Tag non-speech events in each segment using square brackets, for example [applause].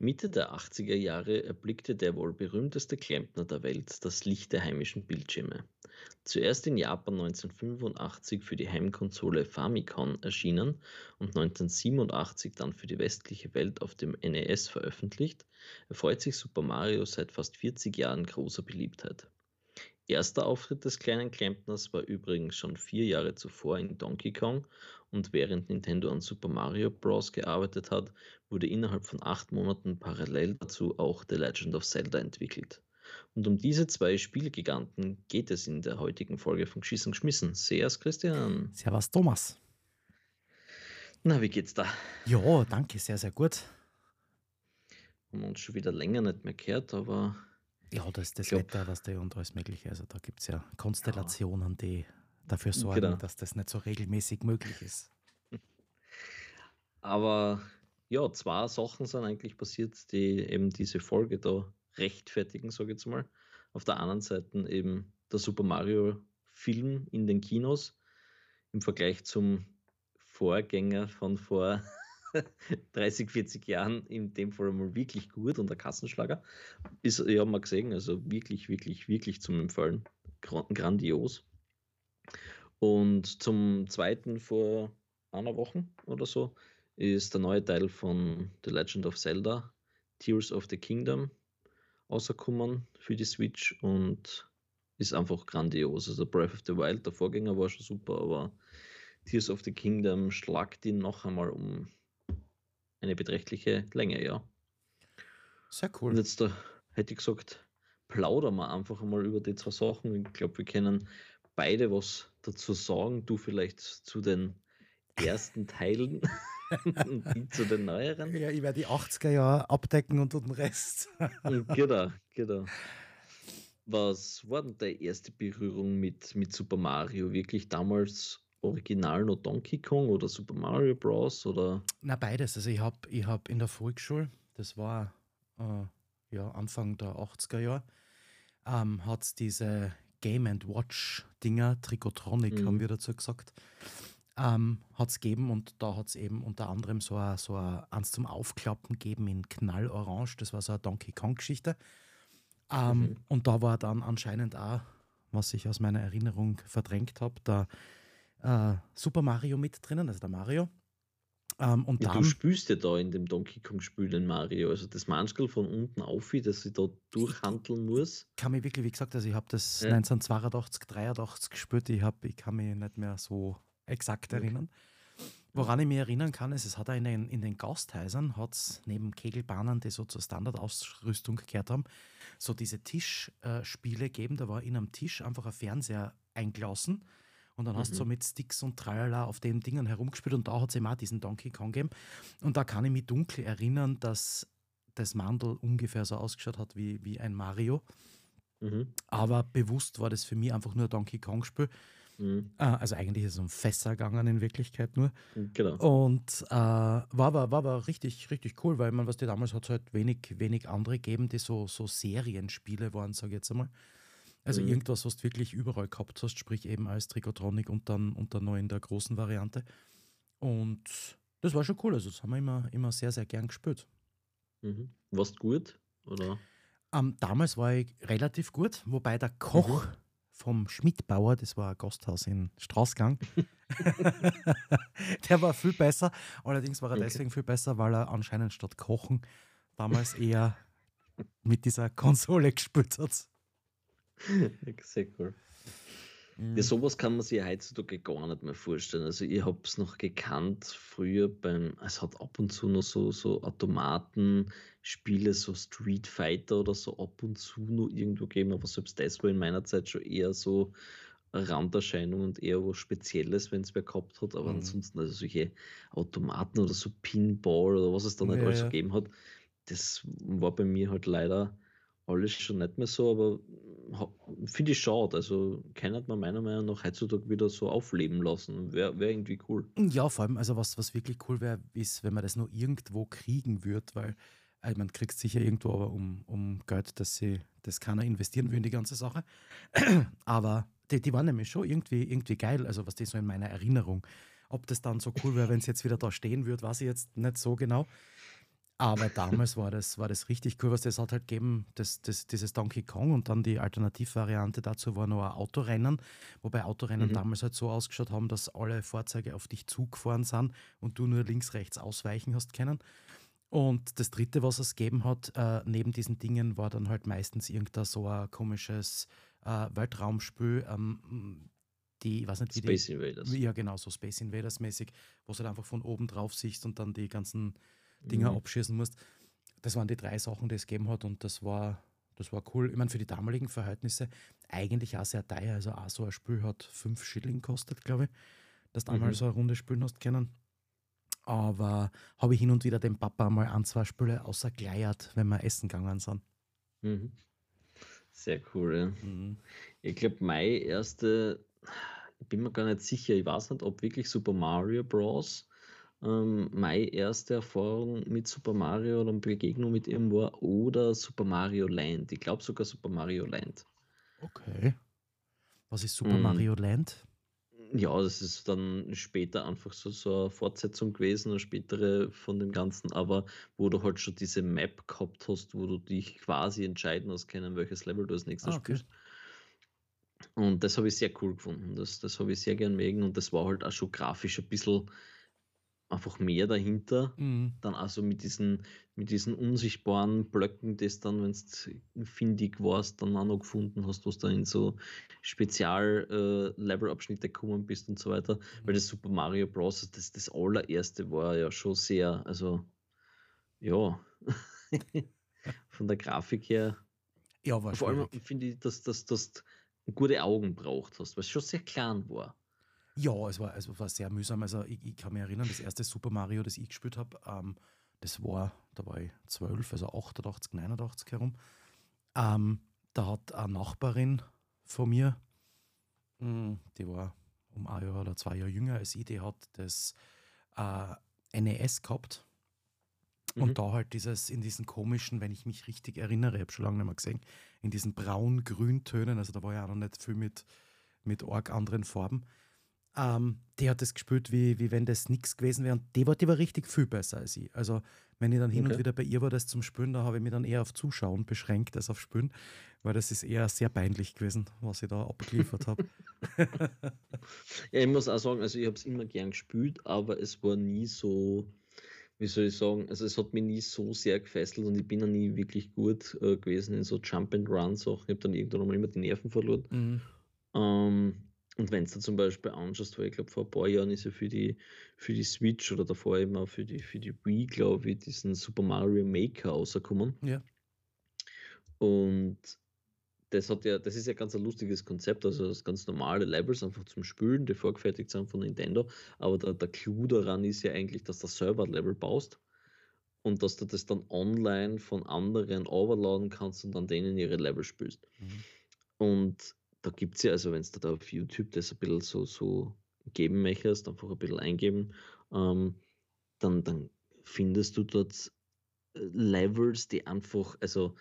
Mitte der 80er Jahre erblickte der wohl berühmteste Klempner der Welt das Licht der heimischen Bildschirme. Zuerst in Japan 1985 für die Heimkonsole Famicom erschienen und 1987 dann für die westliche Welt auf dem NES veröffentlicht, erfreut sich Super Mario seit fast 40 Jahren großer Beliebtheit. Erster Auftritt des kleinen Klempners war übrigens schon vier Jahre zuvor in Donkey Kong und während Nintendo an Super Mario Bros. gearbeitet hat, wurde innerhalb von acht Monaten parallel dazu auch The Legend of Zelda entwickelt. Und um diese zwei Spielgiganten geht es in der heutigen Folge von Geschissen geschmissen. Servus Christian. Servus Thomas. Na, wie geht's da? Ja, danke, sehr, sehr gut. Haben wir uns schon wieder länger nicht mehr gehört, aber ja, das ist das glaub, Wetter, was da und alles Mögliche. Also da gibt es ja Konstellationen, die dafür sorgen, genau. dass das nicht so regelmäßig möglich ist. [laughs] Aber ja, zwei Sachen sind eigentlich passiert, die eben diese Folge da rechtfertigen, sage ich jetzt mal. Auf der anderen Seite eben der Super Mario Film in den Kinos im Vergleich zum Vorgänger von vor [laughs] 30, 40 Jahren in dem Fall mal wirklich gut und der Kassenschlager. Ist, ja, mal gesehen, also wirklich, wirklich, wirklich zum Empfehlen. Grandios. Und zum zweiten vor einer Woche oder so ist der neue Teil von The Legend of Zelda, Tears of the Kingdom, rausgekommen für die Switch und ist einfach grandios. Also Breath of the Wild, der Vorgänger war schon super, aber Tears of the Kingdom schlagt ihn noch einmal um eine beträchtliche Länge, ja. Sehr cool. Und jetzt da hätte ich gesagt, plaudern wir einfach mal über die zwei Sachen. Ich glaube, wir können beide was dazu sagen. Du vielleicht zu den ersten Teilen [laughs] und zu den neueren. Ja, ich werde die 80er Jahre abdecken und den Rest. genau, genau. Was war denn deine erste Berührung mit, mit Super Mario? Wirklich damals original noch Donkey Kong oder Super Mario Bros. oder? Na, beides. Also ich habe ich hab in der Volksschule, das war äh, ja, Anfang der 80er Jahre, ähm, hat es diese Game and Watch Dinger, Tricotronic mhm. haben wir dazu gesagt, ähm, hat es gegeben und da hat es eben unter anderem so, ein, so a, eins zum Aufklappen gegeben in Knallorange, das war so eine Donkey Kong Geschichte. Ähm, mhm. Und da war dann anscheinend auch, was ich aus meiner Erinnerung verdrängt habe, da äh, Super Mario mit drinnen, also der Mario. Ähm, und ja, dann, du spürst ja da in dem Donkey Kong-Spiel den Mario, also das manchmal von unten auf, dass ich da durchhandeln muss. Ich kann mich wirklich, wie gesagt, also ich habe das ja. 1982, 83 gespielt, ich, hab, ich kann mich nicht mehr so exakt okay. erinnern. Woran ich mich erinnern kann, ist, es hat in den, in den Gasthäusern, hat es neben Kegelbahnen, die so zur Standardausrüstung gehört haben, so diese Tischspiele äh, gegeben. Da war in einem Tisch einfach ein Fernseher eingelassen und dann mhm. hast du so mhm. mit Sticks und Tralala auf den Dingen herumgespielt und da hat es eben auch diesen Donkey Kong gegeben. Und da kann ich mich dunkel erinnern, dass das Mandel ungefähr so ausgeschaut hat wie, wie ein Mario. Mhm. Aber bewusst war das für mich einfach nur Donkey Kong-Spiel. Mhm. Äh, also eigentlich ist es um Fässer gegangen in Wirklichkeit nur. Genau. Und äh, war, aber, war aber richtig, richtig cool, weil man, was die damals hat, halt wenig, wenig andere gegeben, die so, so Serienspiele waren, sage ich jetzt einmal. Also mhm. irgendwas, was du wirklich überall gehabt hast, sprich eben als Tricotronic und dann, und dann noch in der großen Variante. Und das war schon cool. Also das haben wir immer, immer sehr, sehr gern gespielt. Mhm. Warst gut? Oder? Ähm, damals war ich relativ gut, wobei der Koch mhm. vom Schmidtbauer, das war ein Gasthaus in Straßgang, [laughs] [laughs] der war viel besser. Allerdings war er okay. deswegen viel besser, weil er anscheinend statt Kochen damals eher mit dieser Konsole [laughs] gespielt hat. [laughs] Sehr cool. Mhm. Ja, sowas kann man sich heutzutage gar nicht mehr vorstellen. Also ich habe es noch gekannt früher beim, es hat ab und zu noch so, so Automatenspiele, so Street Fighter oder so ab und zu noch irgendwo gegeben, aber selbst das war in meiner Zeit schon eher so eine Randerscheinung und eher was Spezielles, wenn es wer gehabt hat. Aber mhm. ansonsten, also solche Automaten oder so Pinball oder was es dann halt ja, alles ja. gegeben hat, das war bei mir halt leider alles schon nicht mehr so, aber finde ich schade. Also kann man meiner Meinung nach heutzutage wieder so aufleben lassen. Wäre wär irgendwie cool. Ja, vor allem, also was, was wirklich cool wäre, ist, wenn man das nur irgendwo kriegen würde, weil also man kriegt sicher irgendwo aber um, um Geld, dass sie das keiner investieren will in die ganze Sache. [clears throat] aber die, die waren nämlich schon irgendwie, irgendwie geil, also was das so in meiner Erinnerung. Ob das dann so cool wäre, wenn es jetzt wieder da stehen würde, weiß ich jetzt nicht so genau. Aber damals war das, war das richtig cool, was das hat halt gegeben, das, das, dieses Donkey Kong und dann die Alternativvariante dazu war noch ein Autorennen, wobei Autorennen mhm. damals halt so ausgeschaut haben, dass alle Fahrzeuge auf dich zugefahren sind und du nur links, rechts ausweichen hast können. Und das dritte, was es gegeben hat, äh, neben diesen Dingen, war dann halt meistens irgendein so ein komisches äh, Weltraumspiel, ähm, die, ich weiß nicht, wie Space die, Invaders. Ja, genau, so Space Invaders mäßig, wo du halt einfach von oben drauf siehst und dann die ganzen Dinger mhm. abschießen musst. Das waren die drei Sachen, die es gegeben hat und das war, das war cool. Ich meine, für die damaligen Verhältnisse eigentlich auch sehr teuer. Also auch so ein Spiel hat fünf Schilling gekostet, glaube ich, dass du mhm. einmal so eine Runde spielen hast können. Aber habe ich hin und wieder dem Papa mal ein, zwei Spiele außergleiert, wenn wir essen gegangen sind. Mhm. Sehr cool, ja. Mhm. Ich glaube, meine erste, ich bin mir gar nicht sicher, ich weiß nicht, ob wirklich Super Mario Bros ähm, meine erste Erfahrung mit Super Mario oder Begegnung mit ihm war oder Super Mario Land. Ich glaube sogar Super Mario Land. Okay. Was ist Super mm. Mario Land? Ja, das ist dann später einfach so, so eine Fortsetzung gewesen, eine spätere von dem Ganzen, aber wo du halt schon diese Map gehabt hast, wo du dich quasi entscheiden hast können, welches Level du als nächstes ah, okay. spielst. Und das habe ich sehr cool gefunden. Das, das habe ich sehr gern mögen und das war halt auch schon grafisch ein bisschen einfach mehr dahinter. Mhm. Dann also mit diesen, mit diesen unsichtbaren Blöcken, das dann, wenn du findig warst, dann auch noch gefunden hast, was da in so Spezial-Level-Abschnitte äh, gekommen bist und so weiter. Mhm. Weil das Super Mario Bros., das, das allererste war ja schon sehr, also ja, [laughs] von der Grafik her. Ja, war Vor allem finde ich, dass, dass, dass du gute Augen braucht hast, weil es schon sehr klein war. Ja, es war, es war sehr mühsam. Also ich, ich kann mich erinnern, das erste Super Mario, das ich gespielt habe, ähm, das war, da war ich 12, also 88, 89 herum. Ähm, da hat eine Nachbarin von mir, hm, die war um ein Jahr oder zwei Jahre jünger als ich, die hat das äh, NES gehabt. Mhm. Und da halt dieses, in diesen komischen, wenn ich mich richtig erinnere, ich habe schon lange nicht mehr gesehen, in diesen braun-grün Tönen, also da war ja auch noch nicht viel mit, mit arg anderen Farben. Ähm, die hat das gespielt, wie, wie wenn das nichts gewesen wäre. Und die war, die war richtig viel besser als ich. Also, wenn ich dann hin okay. und wieder bei ihr war, das zum Spülen, da habe ich mich dann eher auf Zuschauen beschränkt als auf Spülen, weil das ist eher sehr peinlich gewesen, was ich da abgeliefert habe. [laughs] ja, ich muss auch sagen, also ich habe es immer gern gespielt, aber es war nie so, wie soll ich sagen, also es hat mich nie so sehr gefesselt und ich bin ja nie wirklich gut äh, gewesen in so Jump and Run Sachen. Ich habe dann irgendwann mal immer die Nerven verloren. Mhm. Ähm, und wenn du zum Beispiel anschaust, weil ich glaube, vor ein paar Jahren ist ja für die, für die Switch oder davor immer für die, für die Wii, glaube ich, diesen Super Mario Maker rausgekommen. Ja. Und das hat ja, das ist ja ganz ein lustiges Konzept, also das ganz normale Levels einfach zum Spülen, die vorgefertigt sind von Nintendo. Aber der, der Clou daran ist ja eigentlich, dass du Server-Level baust und dass du das dann online von anderen overladen kannst und dann denen ihre Level spielst. Mhm. Und da gibt es ja, also wenn du da auf YouTube das ein bisschen so, so geben möchtest, einfach ein bisschen eingeben, ähm, dann, dann findest du dort äh, Levels, die einfach, also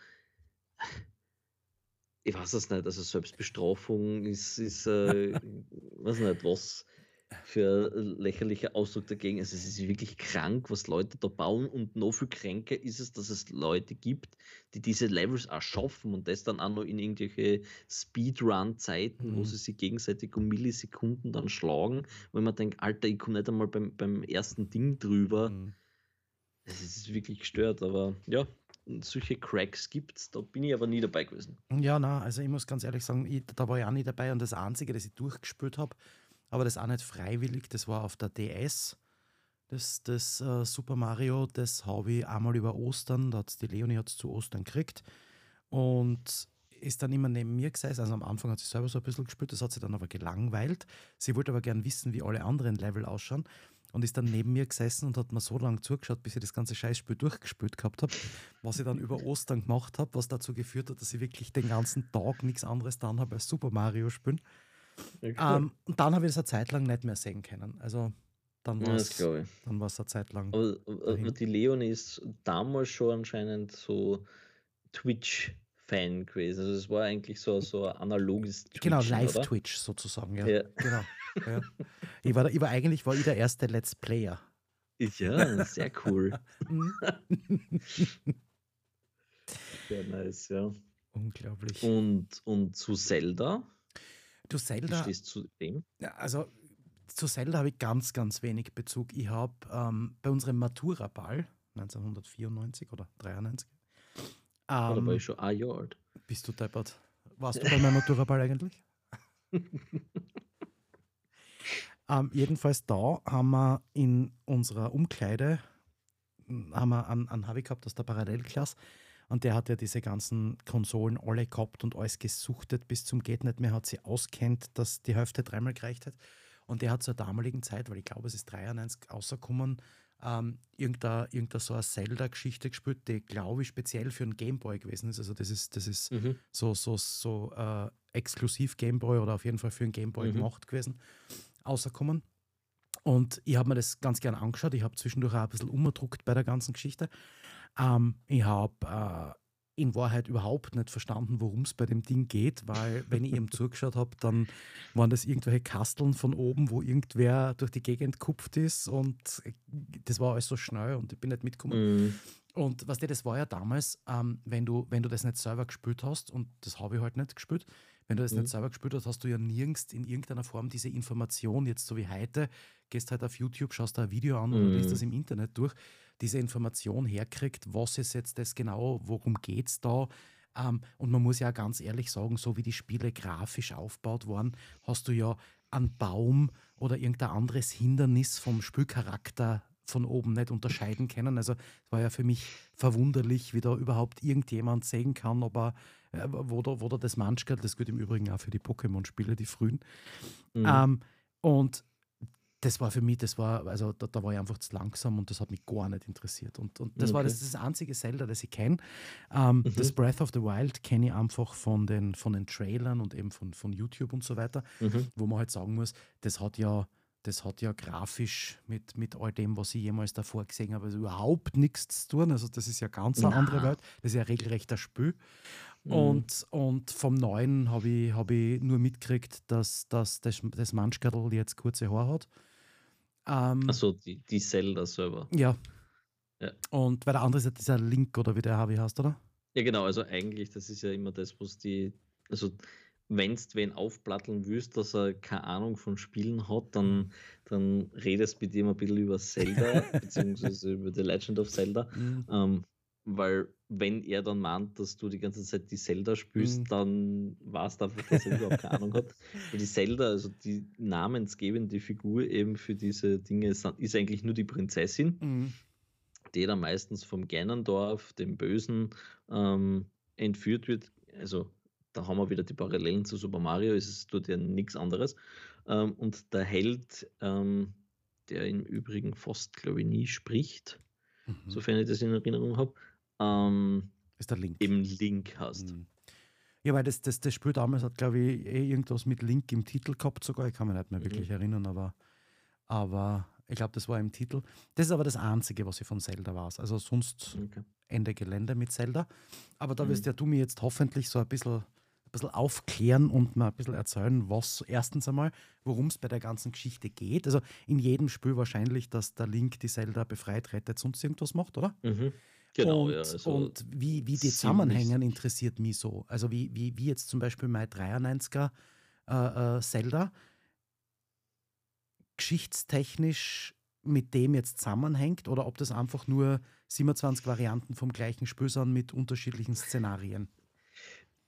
ich weiß es nicht, also Selbstbestrafung ist, ist äh, [laughs] weiß nicht, was für lächerlicher Ausdruck dagegen. Also es ist wirklich krank, was Leute da bauen und noch viel kränker ist es, dass es Leute gibt, die diese Levels auch schaffen und das dann auch noch in irgendwelche Speedrun-Zeiten, mhm. wo sie sich gegenseitig um Millisekunden dann schlagen, wenn man denkt, Alter, ich komme nicht einmal beim, beim ersten Ding drüber. Mhm. Es ist wirklich gestört, aber ja, solche Cracks gibt es. Da bin ich aber nie dabei gewesen. Ja, na, also ich muss ganz ehrlich sagen, ich, da war ich auch nie dabei und das Einzige, das ich durchgespielt habe, aber das auch nicht freiwillig, das war auf der DS. Das, das uh, Super Mario, das habe ich einmal über Ostern, da hat die Leonie hat's zu Ostern gekriegt und ist dann immer neben mir gesessen. Also am Anfang hat sie selber so ein bisschen gespielt, das hat sie dann aber gelangweilt. Sie wollte aber gern wissen, wie alle anderen Level ausschauen und ist dann neben mir gesessen und hat mir so lange zugeschaut, bis ich das ganze Scheißspiel durchgespielt gehabt habe, was ich dann über Ostern gemacht habe, was dazu geführt hat, dass ich wirklich den ganzen Tag nichts anderes dann habe als Super Mario spielen. Ja, ähm, und dann habe ich es eine Zeit lang nicht mehr sehen können. Also dann war es ja, dann eine Zeit lang. Aber, aber die Leonie ist damals schon anscheinend so Twitch-Fan gewesen. Also es war eigentlich so, so ein analoges Twitch. Genau, Live-Twitch sozusagen, ja. ja. Genau. [laughs] Ja. Ich, war, ich war eigentlich war ich der erste Let's Player. Ja, sehr cool. [laughs] sehr nice, ja. Unglaublich. Und, und zu Zelda? Du Zelda. Stehst zu dem? Also zu Zelda habe ich ganz, ganz wenig Bezug. Ich habe ähm, bei unserem Matura-Ball 1994 oder 93. Ähm, da war ich schon ein Jahr alt. Bist du deppert? Warst du bei meinem Matura-Ball eigentlich? [laughs] ähm, jedenfalls da haben wir in unserer Umkleide haben wir einen, einen Harvey gehabt aus der Parallelklasse und der hat ja diese ganzen Konsolen alle gehabt und alles gesuchtet bis zum geht nicht mehr, hat sie auskennt, dass die Hälfte dreimal gereicht hat. Und der hat zur damaligen Zeit, weil ich glaube, es ist 93 rausgekommen, ähm, irgendeine, irgendeine so eine Zelda-Geschichte gespielt, die, glaube ich, speziell für einen Gameboy gewesen ist. Also das ist, das ist mhm. so, so, so äh, exklusiv Gameboy oder auf jeden Fall für einen Gameboy mhm. gemacht gewesen, rausgekommen. Und ich habe mir das ganz gerne angeschaut. Ich habe zwischendurch auch ein bisschen umgedruckt bei der ganzen Geschichte. Ähm, ich habe äh, in Wahrheit überhaupt nicht verstanden, worum es bei dem Ding geht, weil wenn ich ihm [laughs] zugeschaut habe, dann waren das irgendwelche Kasteln von oben, wo irgendwer durch die Gegend kupft ist und das war alles so schnell und ich bin nicht mitgekommen. Mm. Und was dir, das war ja damals, ähm, wenn, du, wenn du das nicht selber gespielt hast, und das habe ich halt nicht gespielt, wenn du das mhm. nicht selber gespielt hast, hast du ja nirgends in irgendeiner Form diese Information, jetzt so wie heute, gehst halt auf YouTube, schaust da ein Video an und mhm. liest das im Internet durch diese Information herkriegt, was ist jetzt das genau, worum geht es da. Ähm, und man muss ja ganz ehrlich sagen, so wie die Spiele grafisch aufgebaut waren, hast du ja einen Baum oder irgendein anderes Hindernis vom Spielcharakter von oben nicht unterscheiden können. Also es war ja für mich verwunderlich, wie da überhaupt irgendjemand sehen kann, ob er, äh, wo da das Manschgeld, das gilt im Übrigen auch für die Pokémon-Spiele, die frühen. Mhm. Ähm, und das war für mich, das war, also da, da, war ich einfach zu langsam und das hat mich gar nicht interessiert. Und, und das okay. war das, das einzige Zelda, das ich kenne. Ähm, mhm. Das Breath of the Wild kenne ich einfach von den, von den Trailern und eben von, von YouTube und so weiter, mhm. wo man halt sagen muss, das hat ja, das hat ja grafisch mit, mit all dem, was ich jemals davor gesehen habe, also überhaupt nichts zu tun. Also das ist ja ganz eine andere Welt. Das ist ja regelrecht ein Spiel. Mhm. Und, und vom Neuen habe ich, hab ich nur mitgekriegt, dass, dass das, das Manschgardl jetzt kurze Haare hat. Ähm, Achso, die, die Zelda selber. Ja. ja. Und weil der andere ist ja dieser Link oder wie der Harvey heißt, oder? Ja, genau. Also eigentlich, das ist ja immer das, was die. Also, wenn du wen aufplatteln willst, dass er keine Ahnung von Spielen hat, dann, dann redest mit ihm ein bisschen über Zelda, [laughs] beziehungsweise über The Legend of Zelda. Mhm. Ähm, weil wenn er dann meint, dass du die ganze Zeit die Zelda spielst, mhm. dann war es einfach, dass er überhaupt keine Ahnung hat. Und die Zelda, also die namensgebende Figur eben für diese Dinge, ist, ist eigentlich nur die Prinzessin, mhm. die dann meistens vom Ganondorf, dem Bösen, ähm, entführt wird. Also da haben wir wieder die Parallelen zu Super Mario, es tut ja nichts anderes. Ähm, und der Held, ähm, der im Übrigen fast, glaube ich, nie spricht, mhm. sofern ich das in Erinnerung habe, ähm, ist der Link. Im Link hast. Mhm. Ja, weil das, das, das Spiel damals hat, glaube ich, eh irgendwas mit Link im Titel gehabt sogar. Ich kann mich nicht mehr mhm. wirklich erinnern, aber, aber ich glaube, das war im Titel. Das ist aber das Einzige, was ich von Zelda weiß. Also sonst okay. Ende Gelände mit Zelda. Aber da mhm. wirst ja du mir jetzt hoffentlich so ein bisschen, bisschen aufklären und mal ein bisschen erzählen, was erstens einmal, worum es bei der ganzen Geschichte geht. Also in jedem Spiel wahrscheinlich, dass der Link die Zelda befreit, rettet, sonst irgendwas macht, oder? Mhm. Genau, und, ja, also und wie, wie die zusammenhängen, interessiert mich so. Also wie, wie, wie jetzt zum Beispiel mein 93er äh, äh, Zelda geschichtstechnisch mit dem jetzt zusammenhängt oder ob das einfach nur 27 Varianten vom gleichen Spiel sind mit unterschiedlichen Szenarien.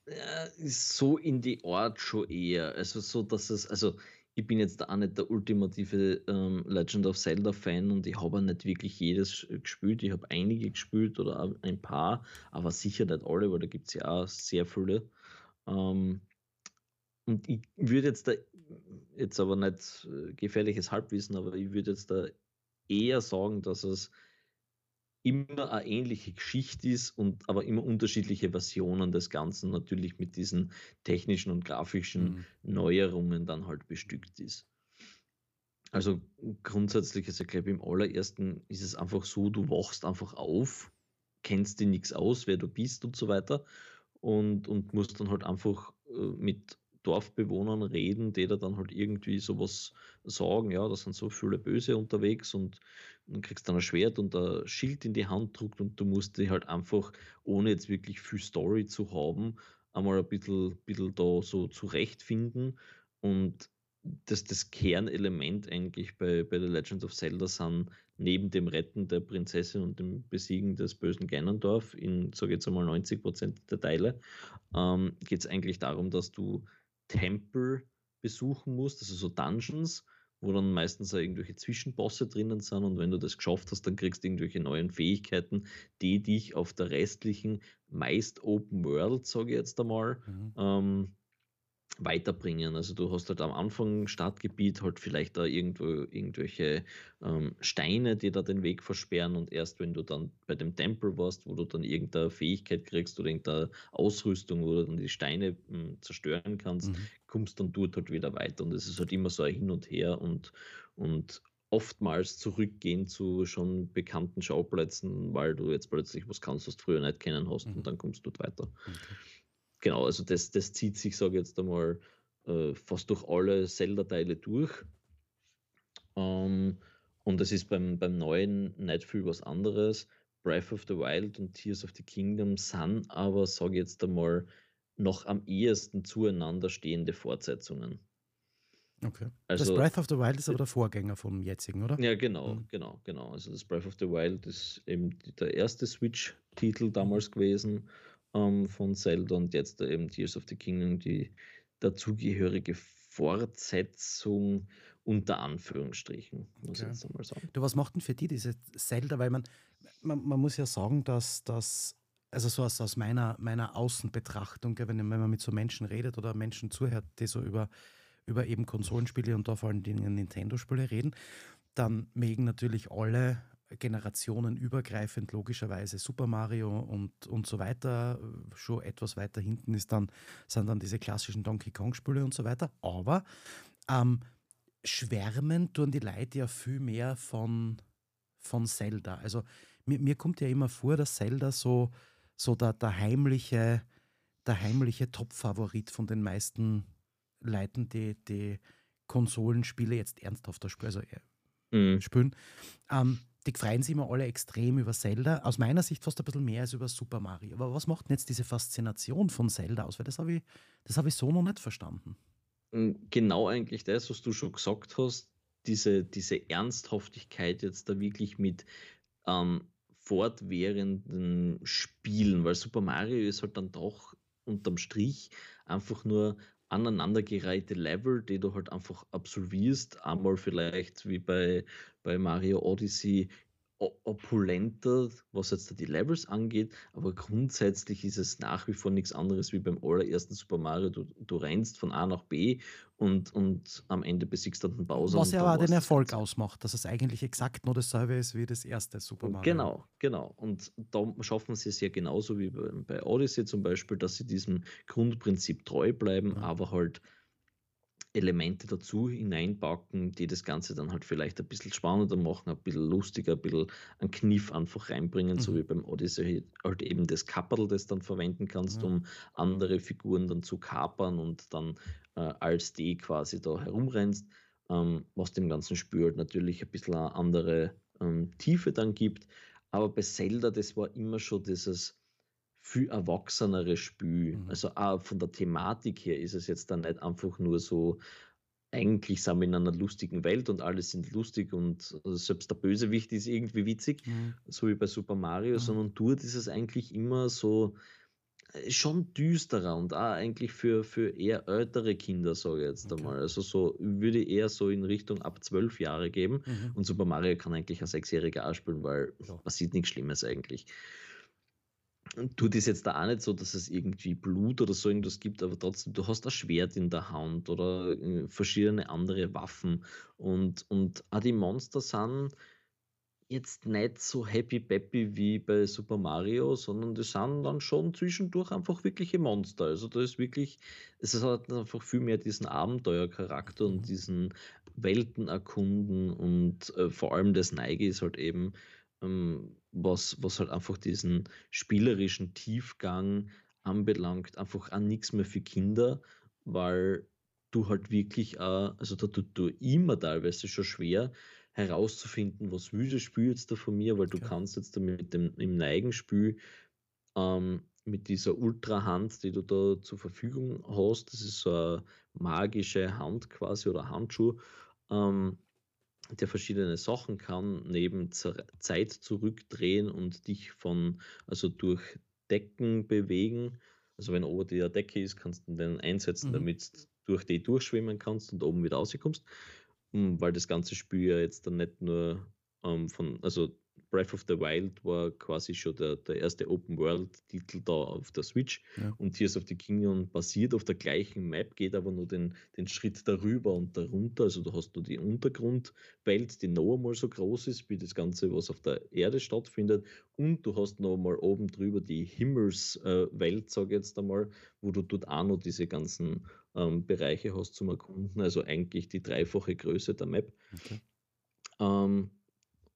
Ja, so in die Art schon eher. Also so, dass es, also ich bin jetzt auch nicht der ultimative ähm, Legend of Zelda-Fan und ich habe nicht wirklich jedes gespielt. Ich habe einige gespielt oder ein paar, aber sicher nicht alle, weil da gibt es ja auch sehr viele. Ähm, und ich würde jetzt da jetzt aber nicht äh, gefährliches Halbwissen, aber ich würde jetzt da eher sagen, dass es immer eine ähnliche Geschichte ist und aber immer unterschiedliche Versionen des Ganzen natürlich mit diesen technischen und grafischen mhm. Neuerungen dann halt bestückt ist. Also grundsätzlich, also ich glaube, im allerersten ist es einfach so, du wachst einfach auf, kennst dir nichts aus, wer du bist und so weiter und, und musst dann halt einfach äh, mit Dorfbewohnern reden, die da dann halt irgendwie sowas sagen, ja, da sind so viele Böse unterwegs und dann kriegst dann ein Schwert und ein Schild in die Hand druckt und du musst dich halt einfach, ohne jetzt wirklich viel Story zu haben, einmal ein bisschen, bisschen da so zurechtfinden. Und das, das Kernelement eigentlich bei, bei The Legend of Zelda sind neben dem Retten der Prinzessin und dem Besiegen des bösen Ganondorf in, ich jetzt einmal, 90 Prozent der Teile, ähm, geht es eigentlich darum, dass du Tempel besuchen musst, also so Dungeons, wo dann meistens auch irgendwelche Zwischenbosse drinnen sind und wenn du das geschafft hast, dann kriegst du irgendwelche neuen Fähigkeiten, die dich auf der restlichen, meist Open World, sage ich jetzt einmal, mhm. ähm, weiterbringen. Also du hast halt am Anfang Startgebiet halt vielleicht da irgendwo irgendwelche ähm, Steine, die da den Weg versperren und erst wenn du dann bei dem Tempel warst, wo du dann irgendeine Fähigkeit kriegst oder irgendeine Ausrüstung, wo du dann die Steine mh, hm, zerstören kannst, mhm. kommst dann dort halt wieder weiter und es ist halt immer so ein Hin und Her und, und oftmals zurückgehen zu schon bekannten Schauplätzen, weil du jetzt plötzlich was kannst, was du früher nicht kennen hast mhm. und dann kommst du dort weiter. Okay genau, also das, das zieht sich, sage ich jetzt einmal, äh, fast durch alle Zelda-Teile durch. Ähm, und das ist beim, beim neuen nicht viel was anderes. Breath of the Wild und Tears of the Kingdom sind aber, sage ich jetzt einmal, noch am ehesten zueinander stehende Fortsetzungen. Okay. Also, das Breath of the Wild ist aber der Vorgänger vom jetzigen, oder? Ja, genau, mhm. genau, genau. Also das Breath of the Wild ist eben der erste Switch-Titel damals gewesen ähm, von Zelda und jetzt eben Tears of the Kingdom, die dazugehörige Fortsetzung unter Anführungsstrichen, muss okay. ich jetzt einmal sagen. Du, was macht denn für die diese Zelda? Weil man, man, man muss ja sagen, dass das, also so aus, aus meiner, meiner Außenbetrachtung, wenn, wenn man mit so Menschen redet oder Menschen zuhört, die so über, über eben Konsolenspiele und da vor allen Dingen Nintendo-Spiele reden, dann mögen natürlich alle generationenübergreifend logischerweise Super Mario und, und so weiter. Schon etwas weiter hinten ist dann, sind dann diese klassischen Donkey Kong-Spiele und so weiter. Aber ähm, schwärmen tun die Leute ja viel mehr von, von Zelda. Also mir, mir kommt ja immer vor, dass Zelda so, so der, der heimliche, der heimliche Top-Favorit von den meisten Leuten, die, die Konsolenspiele jetzt ernsthafter spielen, also äh, mhm. spielen. Ähm, die freuen sich immer alle extrem über Zelda. Aus meiner Sicht fast ein bisschen mehr als über Super Mario. Aber was macht denn jetzt diese Faszination von Zelda aus? Weil das habe ich, hab ich so noch nicht verstanden. Hm, genau eigentlich das, was du schon gesagt hast, diese, diese Ernsthaftigkeit jetzt da wirklich mit ähm, fortwährenden Spielen, weil Super Mario ist halt dann doch unterm Strich einfach nur aneinandergereihte Level, die du halt einfach absolvierst. Einmal vielleicht wie bei, bei Mario Odyssey opulenter, was jetzt die Levels angeht, aber grundsätzlich ist es nach wie vor nichts anderes wie beim allerersten Super Mario. Du, du rennst von A nach B und, und am Ende besiegst du den Bowser. Was ja auch den Erfolg ausmacht, dass es eigentlich exakt nur dasselbe ist wie das erste Super Mario. Genau, genau. Und da schaffen sie es ja genauso wie bei, bei Odyssey zum Beispiel, dass sie diesem Grundprinzip treu bleiben, ja. aber halt Elemente dazu hineinpacken, die das Ganze dann halt vielleicht ein bisschen spannender machen, ein bisschen lustiger, ein bisschen einen Kniff einfach reinbringen, mhm. so wie beim Odyssey halt eben das Kapitel, das dann verwenden kannst, mhm. um andere Figuren dann zu kapern und dann äh, als die quasi da herumrennst, ähm, was dem ganzen Spiel halt natürlich ein bisschen eine andere ähm, Tiefe dann gibt. Aber bei Zelda, das war immer schon dieses viel erwachsenere Spiel. Mhm. Also auch von der Thematik her ist es jetzt dann nicht einfach nur so, eigentlich sind wir in einer lustigen Welt und alle sind lustig und selbst der Bösewicht ist irgendwie witzig, mhm. so wie bei Super Mario, mhm. sondern dort ist es eigentlich immer so äh, schon düsterer und auch eigentlich für, für eher ältere Kinder, sage ich jetzt okay. einmal. Also so würde ich eher so in Richtung ab zwölf Jahre geben. Mhm. Und Super Mario kann eigentlich ein Sechsjähriger auch spielen, weil ja. passiert nichts Schlimmes eigentlich tut es jetzt da auch nicht so, dass es irgendwie Blut oder so irgendwas gibt, aber trotzdem, du hast ein Schwert in der Hand oder äh, verschiedene andere Waffen und, und auch die Monster sind jetzt nicht so happy peppy wie bei Super Mario, sondern die sind dann schon zwischendurch einfach wirkliche Monster. Also da ist wirklich, es hat einfach viel mehr diesen Abenteuercharakter und mhm. diesen Welten erkunden und äh, vor allem das Neige ist halt eben, ähm, was, was halt einfach diesen spielerischen Tiefgang anbelangt, einfach an nichts mehr für Kinder, weil du halt wirklich, äh, also da tut du immer teilweise schon schwer herauszufinden, was will das Spiel jetzt da von mir, weil du Klar. kannst jetzt da mit dem im Neigenspiel ähm, mit dieser Ultra-Hand, die du da zur Verfügung hast, das ist so eine magische Hand quasi oder Handschuh, ähm, der verschiedene Sachen kann, neben Zeit zurückdrehen und dich von, also durch Decken bewegen. Also wenn ober eine Decke ist, kannst du den einsetzen, Mhm. damit du durch die durchschwimmen kannst und oben wieder rauskommst. Mm, Weil das ganze Spiel ja jetzt dann nicht nur ähm, von, also Breath of the Wild war quasi schon der, der erste Open-World-Titel da auf der Switch Ja. und Tears of the Kingdom basiert auf der gleichen Map, geht aber nur den, den Schritt darüber und darunter. Also du hast nur die Untergrundwelt, die noch einmal so groß ist wie das Ganze, was auf der Erde stattfindet. Und du hast noch mal oben drüber die Himmelswelt, sage ich jetzt einmal, wo du dort auch noch diese ganzen ähm, Bereiche hast zum Erkunden. Also eigentlich die dreifache Größe der Map. Okay. Ähm,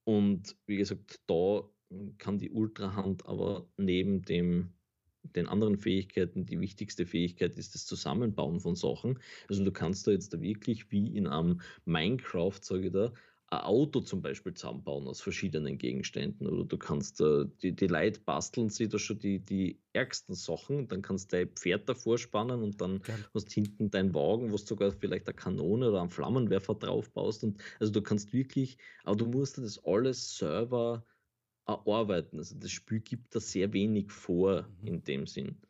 und wie gesagt, da kann die Ultrahand aber neben dem, den anderen Fähigkeiten, die wichtigste Fähigkeit ist das Zusammenbauen von Sachen. Also du kannst da jetzt da wirklich wie in einem Minecraft, sage ich da, ein Auto zum Beispiel zusammenbauen aus verschiedenen Gegenständen. Oder du kannst, äh, die, die Leute basteln sich da schon die, die ärgsten Sachen. Dann kannst du dein Pferd davor spannen und dann Geil. hast hinten deinen Wagen, wo du sogar vielleicht eine Kanone oder einen Flammenwerfer drauf baust. Und also du kannst wirklich, aber du musst das alles selber erarbeiten. Also das Spiel gibt da sehr wenig vor Mhm. in dem Sinn.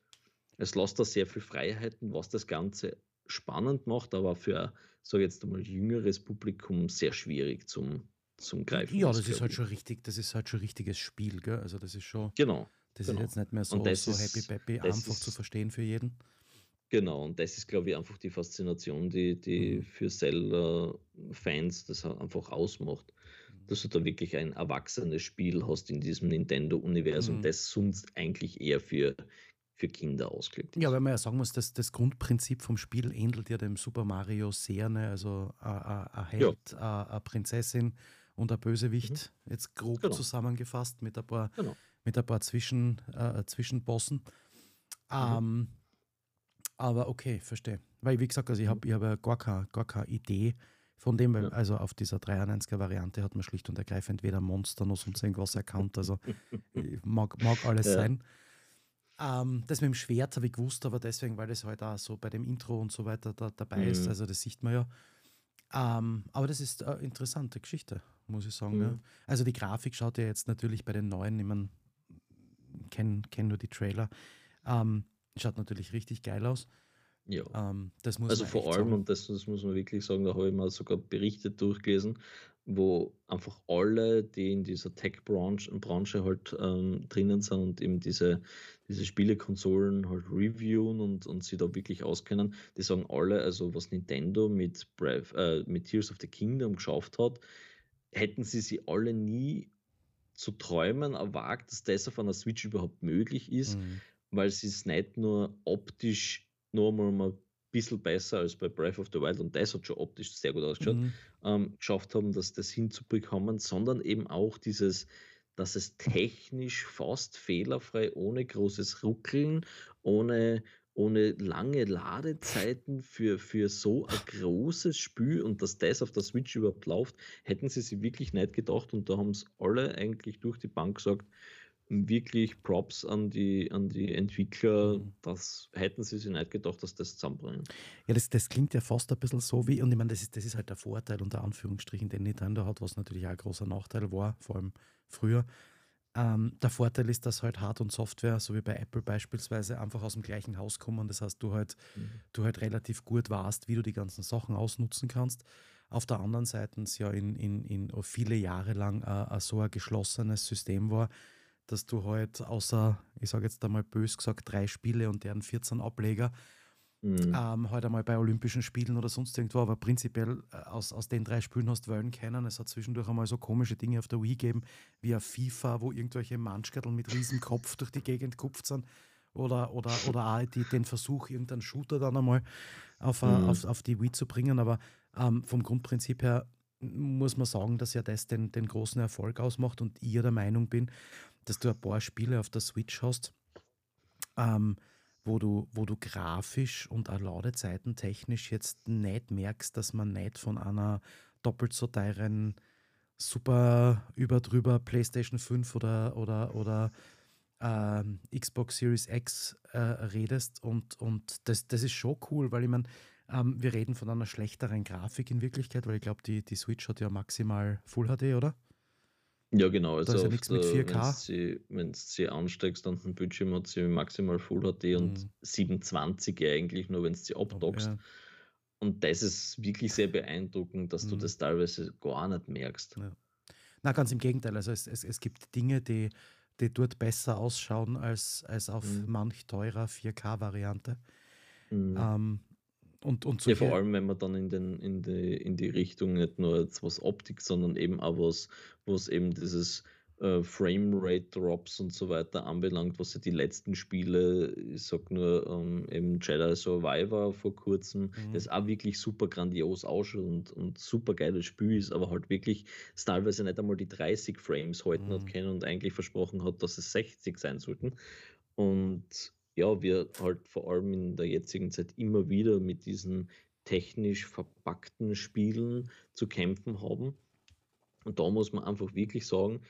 Es lässt da sehr viel Freiheiten, was das Ganze spannend macht, aber für, sage jetzt einmal, jüngeres Publikum sehr schwierig zum, zum Greifen. Ja, das ist halt schon richtig, das ist halt schon richtiges Spiel, gell? Also das ist schon, Genau, das genau. ist jetzt nicht mehr so, Und das so ist- happy peppy, einfach zu ist- verstehen für jeden. genau. Und das ist, glaube ich, einfach die Faszination, die, die Mhm. für Zelda-Fans das einfach ausmacht. Dass du da wirklich ein erwachsenes Spiel hast in diesem Nintendo-Universum, Mhm. das sonst eigentlich eher für, für Kinder ausgelegt ist. Ja, weil man ja sagen muss, dass das Grundprinzip vom Spiel ähnelt ja dem Super Mario sehr, ne? also ein Held, eine Prinzessin und ein Bösewicht, jetzt grob Genau. zusammengefasst mit ein paar, Genau. mit ein paar Zwischen, äh, Zwischenbossen. Ähm, aber okay, verstehe. Weil, wie gesagt, also ich habe ich hab ja gar keine, gar keine Idee von dem, weil Ja. also auf dieser 93er-Variante hat man schlicht und ergreifend weder Monster noch sonst irgendwas erkannt. Also [laughs] mag, mag alles Ja. sein. Ähm, das mit dem Schwert habe ich gewusst, aber deswegen, weil das halt auch so bei dem Intro und so weiter da, dabei ist, Mhm. also das sieht man ja. Ähm, aber das ist eine interessante Geschichte, muss ich sagen. Ja. Mhm. Also die Grafik schaut ja jetzt natürlich bei den neuen, ich meine, kenne kenn nur die Trailer, ähm, schaut natürlich richtig geil aus. Ja. Ähm, das muss Also vor allem, sagen. und das, das muss man wirklich sagen, da habe ich mal sogar Berichte durchgelesen, wo einfach alle, die in dieser Tech-Branche Branche halt ähm, drinnen sind und eben diese, diese Spielekonsolen halt reviewen und, und sie da wirklich auskennen, die sagen alle, also was Nintendo mit, Breath, äh, mit Tears of the Kingdom geschafft hat, hätten sie sie alle nie zu träumen erwagt, dass das auf einer Switch überhaupt möglich ist Mhm. weil sie es nicht nur optisch noch mal bisschen besser als bei Breath of the Wild und das hat schon optisch sehr gut ausgeschaut, Mhm. ähm, geschafft haben, dass das hinzubekommen, sondern eben auch dieses, dass es technisch fast fehlerfrei, ohne großes Ruckeln, ohne, ohne lange Ladezeiten für, für so ein großes Spiel und dass das auf der Switch überhaupt läuft, hätten sie sich wirklich nicht gedacht und da haben es alle eigentlich durch die Bank gesagt, wirklich Props an die, an die Entwickler, Mhm. das hätten sie sich nicht gedacht, dass das zusammenbringen. Ja, das, das klingt ja fast ein bisschen so wie, und ich meine, das ist, das ist halt der Vorteil unter Anführungsstrichen, den Nintendo hat, was natürlich auch ein großer Nachteil war, vor allem früher. Ähm, der Vorteil ist, dass halt Hard- und Software, so wie bei Apple beispielsweise, einfach aus dem gleichen Haus kommen. Das heißt, du halt, du halt relativ gut weißt, wie du die ganzen Sachen ausnutzen kannst. Auf der anderen Seite es ja in, in, in viele Jahre lang äh, äh, so ein geschlossenes System war, dass du halt außer, ich sage jetzt einmal bös gesagt, drei Spiele und deren 14 Ableger Mhm. ähm, halt einmal bei Olympischen Spielen oder sonst irgendwo, aber prinzipiell äh, aus, aus den drei Spielen hast du wählen können. Es hat zwischendurch einmal so komische Dinge auf der Wii gegeben, wie ein FIFA, wo irgendwelche Manschkertel mit riesen Kopf durch die Gegend kupft sind. Oder, oder, oder auch die, den Versuch, irgendeinen Shooter dann einmal auf, äh, Mhm. auf, auf die Wii zu bringen. Aber ähm, vom Grundprinzip her muss man sagen, dass ja das den, den großen Erfolg ausmacht und ich der Meinung bin, dass du ein paar Spiele auf der Switch hast, ähm, wo du, wo du grafisch und auch Ladezeiten technisch jetzt nicht merkst, dass man nicht von einer doppelt so teuren super über drüber PlayStation 5 oder, oder, oder ähm, Xbox Series X äh, redest. Und, und das, das ist schon cool, weil ich meine, ähm, wir reden von einer schlechteren Grafik in Wirklichkeit, weil ich glaube, die, die Switch hat ja maximal Full HD, oder? Ja, genau. Also da ist ja nichts mit 4K. Wenn du sie ansteckst und den Bildschirm hat sie maximal Full HD und mhm. 720 eigentlich nur, wenn du sie abdockst. Ja. Und das ist wirklich sehr beeindruckend, dass mhm. du das teilweise gar nicht merkst. Ja. Na, ganz im Gegenteil. Also es, es, es gibt Dinge, die, die dort besser ausschauen als, als auf mhm. manch teurer 4K-Variante. Mhm. Ähm, und, und ja, vor allem, wenn man dann in, den, in, die, in die Richtung nicht nur jetzt was Optik, sondern eben auch was, was eben dieses äh, Framerate-Drops und so weiter anbelangt, was ja die letzten Spiele, ich sag nur ähm, eben Jedi Survivor vor kurzem, mhm. das auch wirklich super grandios ausschaut und, und super geiles Spiel ist, aber halt wirklich teilweise nicht einmal die 30 Frames halten mhm. hat können und eigentlich versprochen hat, dass es 60 sein sollten. Und ja, wir halt vor allem in der jetzigen Zeit immer wieder mit diesen technisch verpackten Spielen zu kämpfen haben. Und da muss man einfach wirklich sagen,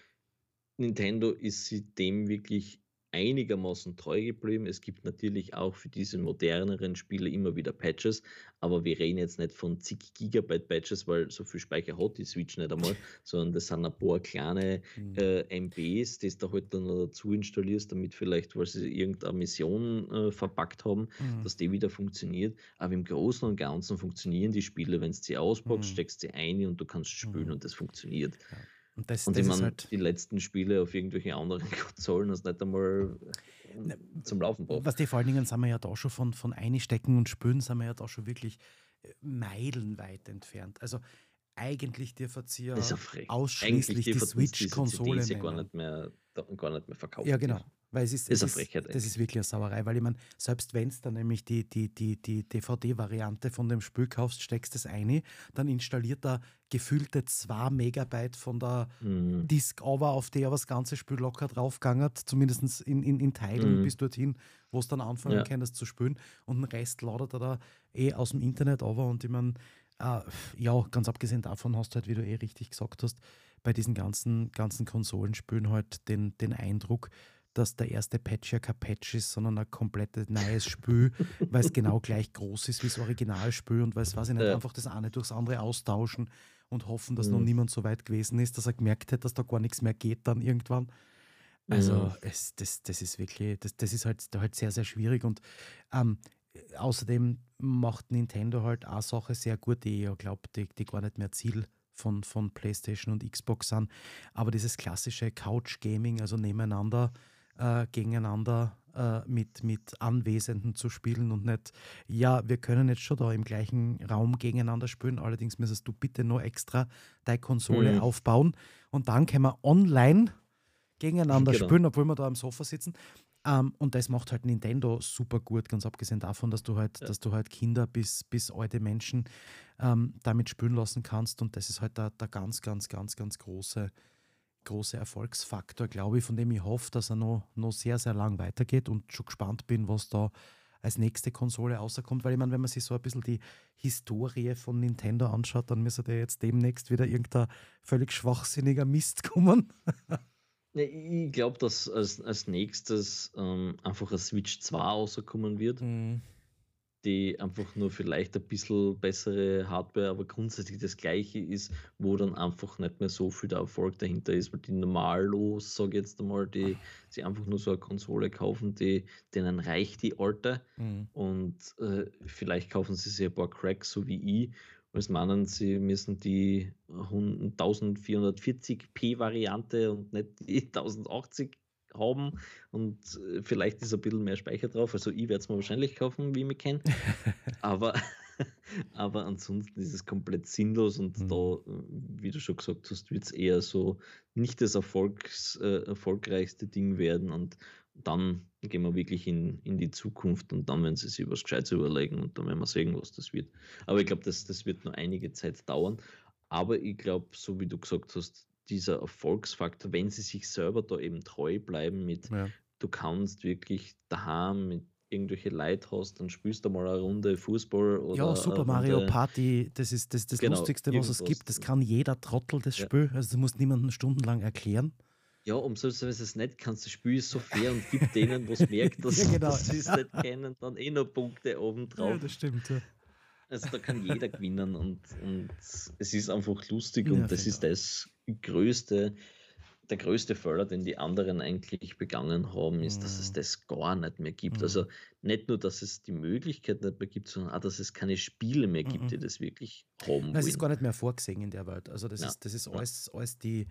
Nintendo ist sie dem wirklich einigermaßen treu geblieben. Es gibt natürlich auch für diese moderneren Spiele immer wieder Patches, aber wir reden jetzt nicht von zig Gigabyte Patches, weil so viel Speicher hat die Switch nicht einmal, [laughs] sondern das sind ein paar kleine mhm. äh, MBs, die du halt dann dazu installierst, damit vielleicht, weil sie irgendeine Mission äh, verpackt haben, mhm. dass die wieder funktioniert. Aber im Großen und Ganzen funktionieren die Spiele, wenn du sie auspackst, mhm. steckst sie ein und du kannst spielen mhm. und das funktioniert. Ja. Und, das, und das ich meine, halt die letzten Spiele auf irgendwelchen anderen [laughs] Konsolen hast nicht einmal ne, zum Laufen braucht. Was die vor allen Dingen sind wir ja da schon von, von Einstecken und Spülen sind wir ja da schon wirklich äh, meilenweit entfernt. Also eigentlich dir ja ausschließlich die Switch-Konsole. Die gar nicht mehr gar nicht mehr verkauft. Ja, genau. Weil es ist, ist es ist, das ist wirklich eine Sauerei, weil ich meine, selbst wenn du dann nämlich die, die, die, die DVD-Variante von dem Spiel kaufst, steckst es ein, dann installiert er gefühlte 2 Megabyte von der mhm. Disk over, auf der das ganze Spiel locker draufgegangen zumindest in, in, in Teilen mhm. bis dorthin, wo es dann anfangen ja. kann, das zu spielen. Und den Rest ladet er da eh aus dem Internet over und ich meine, äh, ja, ganz abgesehen davon hast du halt, wie du eh richtig gesagt hast, bei diesen ganzen, ganzen Konsolenspielen halt den, den Eindruck, dass der erste Patch ja kein Patch ist, sondern ein komplett neues Spiel, weil es genau gleich groß ist wie das Originalspiel und weil es, weiß ich nicht, ja. einfach das eine durchs andere austauschen und hoffen, dass mhm. noch niemand so weit gewesen ist, dass er gemerkt hat, dass da gar nichts mehr geht dann irgendwann. Also mhm. es, das, das ist wirklich, das, das ist halt, halt sehr, sehr schwierig und ähm, außerdem macht Nintendo halt eine Sache sehr gut, die ich glaube, die, die gar nicht mehr Ziel von, von PlayStation und Xbox sind. Aber dieses klassische Couch-Gaming, also nebeneinander, äh, gegeneinander äh, mit, mit Anwesenden zu spielen und nicht, ja, wir können jetzt schon da im gleichen Raum gegeneinander spielen, allerdings müsstest du bitte nur extra deine Konsole mhm. aufbauen und dann können wir online gegeneinander genau. spielen, obwohl wir da am Sofa sitzen. Ähm, und das macht halt Nintendo super gut, ganz abgesehen davon, dass du halt, ja. dass du halt Kinder bis, bis alte Menschen ähm, damit spielen lassen kannst. Und das ist halt der, der ganz, ganz, ganz, ganz große, große Erfolgsfaktor, glaube ich, von dem ich hoffe, dass er noch, noch sehr, sehr lang weitergeht und schon gespannt bin, was da als nächste Konsole rauskommt. Weil ich meine, wenn man sich so ein bisschen die Historie von Nintendo anschaut, dann müsste da jetzt demnächst wieder irgendein völlig schwachsinniger Mist [laughs] kommen. Ich glaube, dass als, als nächstes ähm, einfach ein Switch 2 rauskommen wird, mhm. Die einfach nur vielleicht ein bisschen bessere Hardware, aber grundsätzlich das gleiche ist, wo dann einfach nicht mehr so viel der Erfolg dahinter ist, weil die Normalos, sage ich jetzt einmal, die sie einfach nur so eine Konsole kaufen, die, denen reicht die alte mhm. und äh, vielleicht kaufen sie sich ein paar Cracks, so wie ich. Als meinen, sie müssen die 1440p-Variante und nicht die 1080 haben und äh, vielleicht ist ein bisschen mehr Speicher drauf. Also ich werde es mir wahrscheinlich kaufen, wie ich mich kenne. [laughs] aber, [laughs] aber ansonsten ist es komplett sinnlos und mhm. da, wie du schon gesagt hast, wird es eher so nicht das Erfolgs, äh, erfolgreichste Ding werden und dann gehen wir wirklich in, in die Zukunft und dann werden sie sich was Gescheites überlegen und dann werden wir sehen, was das wird. Aber ich glaube, das, das wird nur einige Zeit dauern. Aber ich glaube, so wie du gesagt hast, dieser Erfolgsfaktor, wenn sie sich selber da eben treu bleiben mit, ja. du kannst wirklich daheim mit irgendwelche Leute hast, dann spielst du mal eine Runde Fußball oder. Ja, Super Mario Party, das ist das, das genau, Lustigste, was es gibt. Das kann jeder Trottel, das ja. Spiel. Also, du musst niemanden stundenlang erklären. Ja, um selbst wenn du es nicht kannst, das Spiel ist so fair und gibt denen, was merkt, [laughs] dass, ja, genau. [laughs] sie es [laughs] nicht kennen, dann eh noch Punkte oben drauf. Ja, das stimmt, ja. Also da kann jeder [laughs] gewinnen und, und es ist einfach lustig und das ist das Größte, der größte Fehler, den die anderen eigentlich begangen haben, ist, mhm. dass es mhm. das gar nicht mehr gibt. Mhm. Also nicht nur, dass es die Möglichkeit nicht mehr gibt, sondern auch, dass es keine Spiele mehr gibt, mhm. die das wirklich haben. Das ist gar nicht mehr vorgesehen in der Welt. Also das ja. ist, das ist alles, alles die,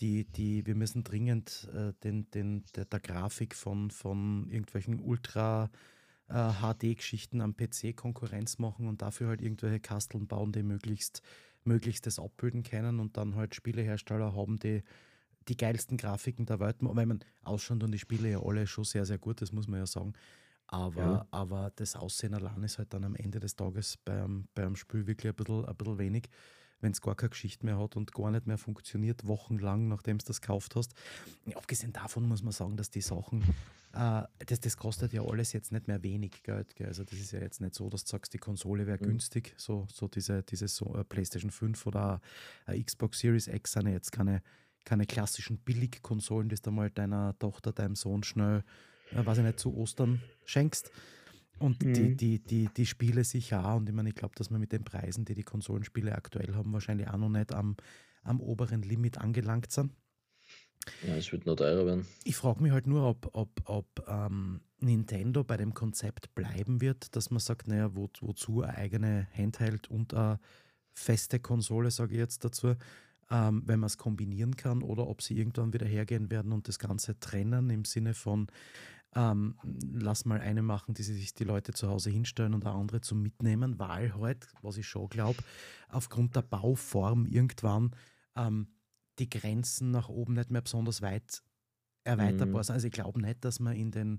die, die, wir müssen dringend äh, den, den, der, der, Grafik von, von irgendwelchen Ultra äh, HD-Geschichten am PC Konkurrenz machen und dafür halt irgendwelche Kasteln bauen, die möglichst, möglichst das abbilden können und dann halt Spielehersteller haben, die die geilsten Grafiken der Welt. Weil man ausschaut und die Spiele ja alle schon sehr, sehr gut, das muss man ja sagen. Aber, ja. aber das Aussehen allein ist halt dann am Ende des Tages beim, beim Spiel wirklich ein bisschen, ein bisschen wenig, wenn es gar keine Geschichte mehr hat und gar nicht mehr funktioniert, wochenlang, nachdem du das gekauft hast. Abgesehen davon muss man sagen, dass die Sachen, äh, das, das kostet ja alles jetzt nicht mehr wenig Geld. Gell? Also das ist ja jetzt nicht so, dass du sagst, die Konsole wäre mhm. günstig, so, so diese, diese so, äh, PlayStation 5 oder äh, Xbox Series X sind ja jetzt keine keine klassischen Billigkonsolen, die du mal deiner Tochter, deinem Sohn schnell, äh, weiß ich nicht, zu Ostern schenkst. Und mhm. die, die, die, die Spiele sicher auch. Und ich meine, ich glaube, dass wir mit den Preisen, die die Konsolenspiele aktuell haben, wahrscheinlich auch noch nicht am, am oberen Limit angelangt sind. Ja, es wird noch teurer werden. Ich frage mich halt nur, ob, ob, ob ähm, Nintendo bei dem Konzept bleiben wird, dass man sagt, naja, wo, wozu eine eigene Handheld und eine feste Konsole, sage ich jetzt dazu, ähm, wenn man es kombinieren kann, oder ob sie irgendwann wieder hergehen werden und das Ganze trennen im Sinne von, ähm, lass mal eine machen, die sich die Leute zu Hause hinstellen und eine andere zum Mitnehmen, weil halt, was ich schon glaube, aufgrund der Bauform irgendwann ähm, die Grenzen nach oben nicht mehr besonders weit erweiterbar mhm. sind. Also ich glaube nicht, dass man in den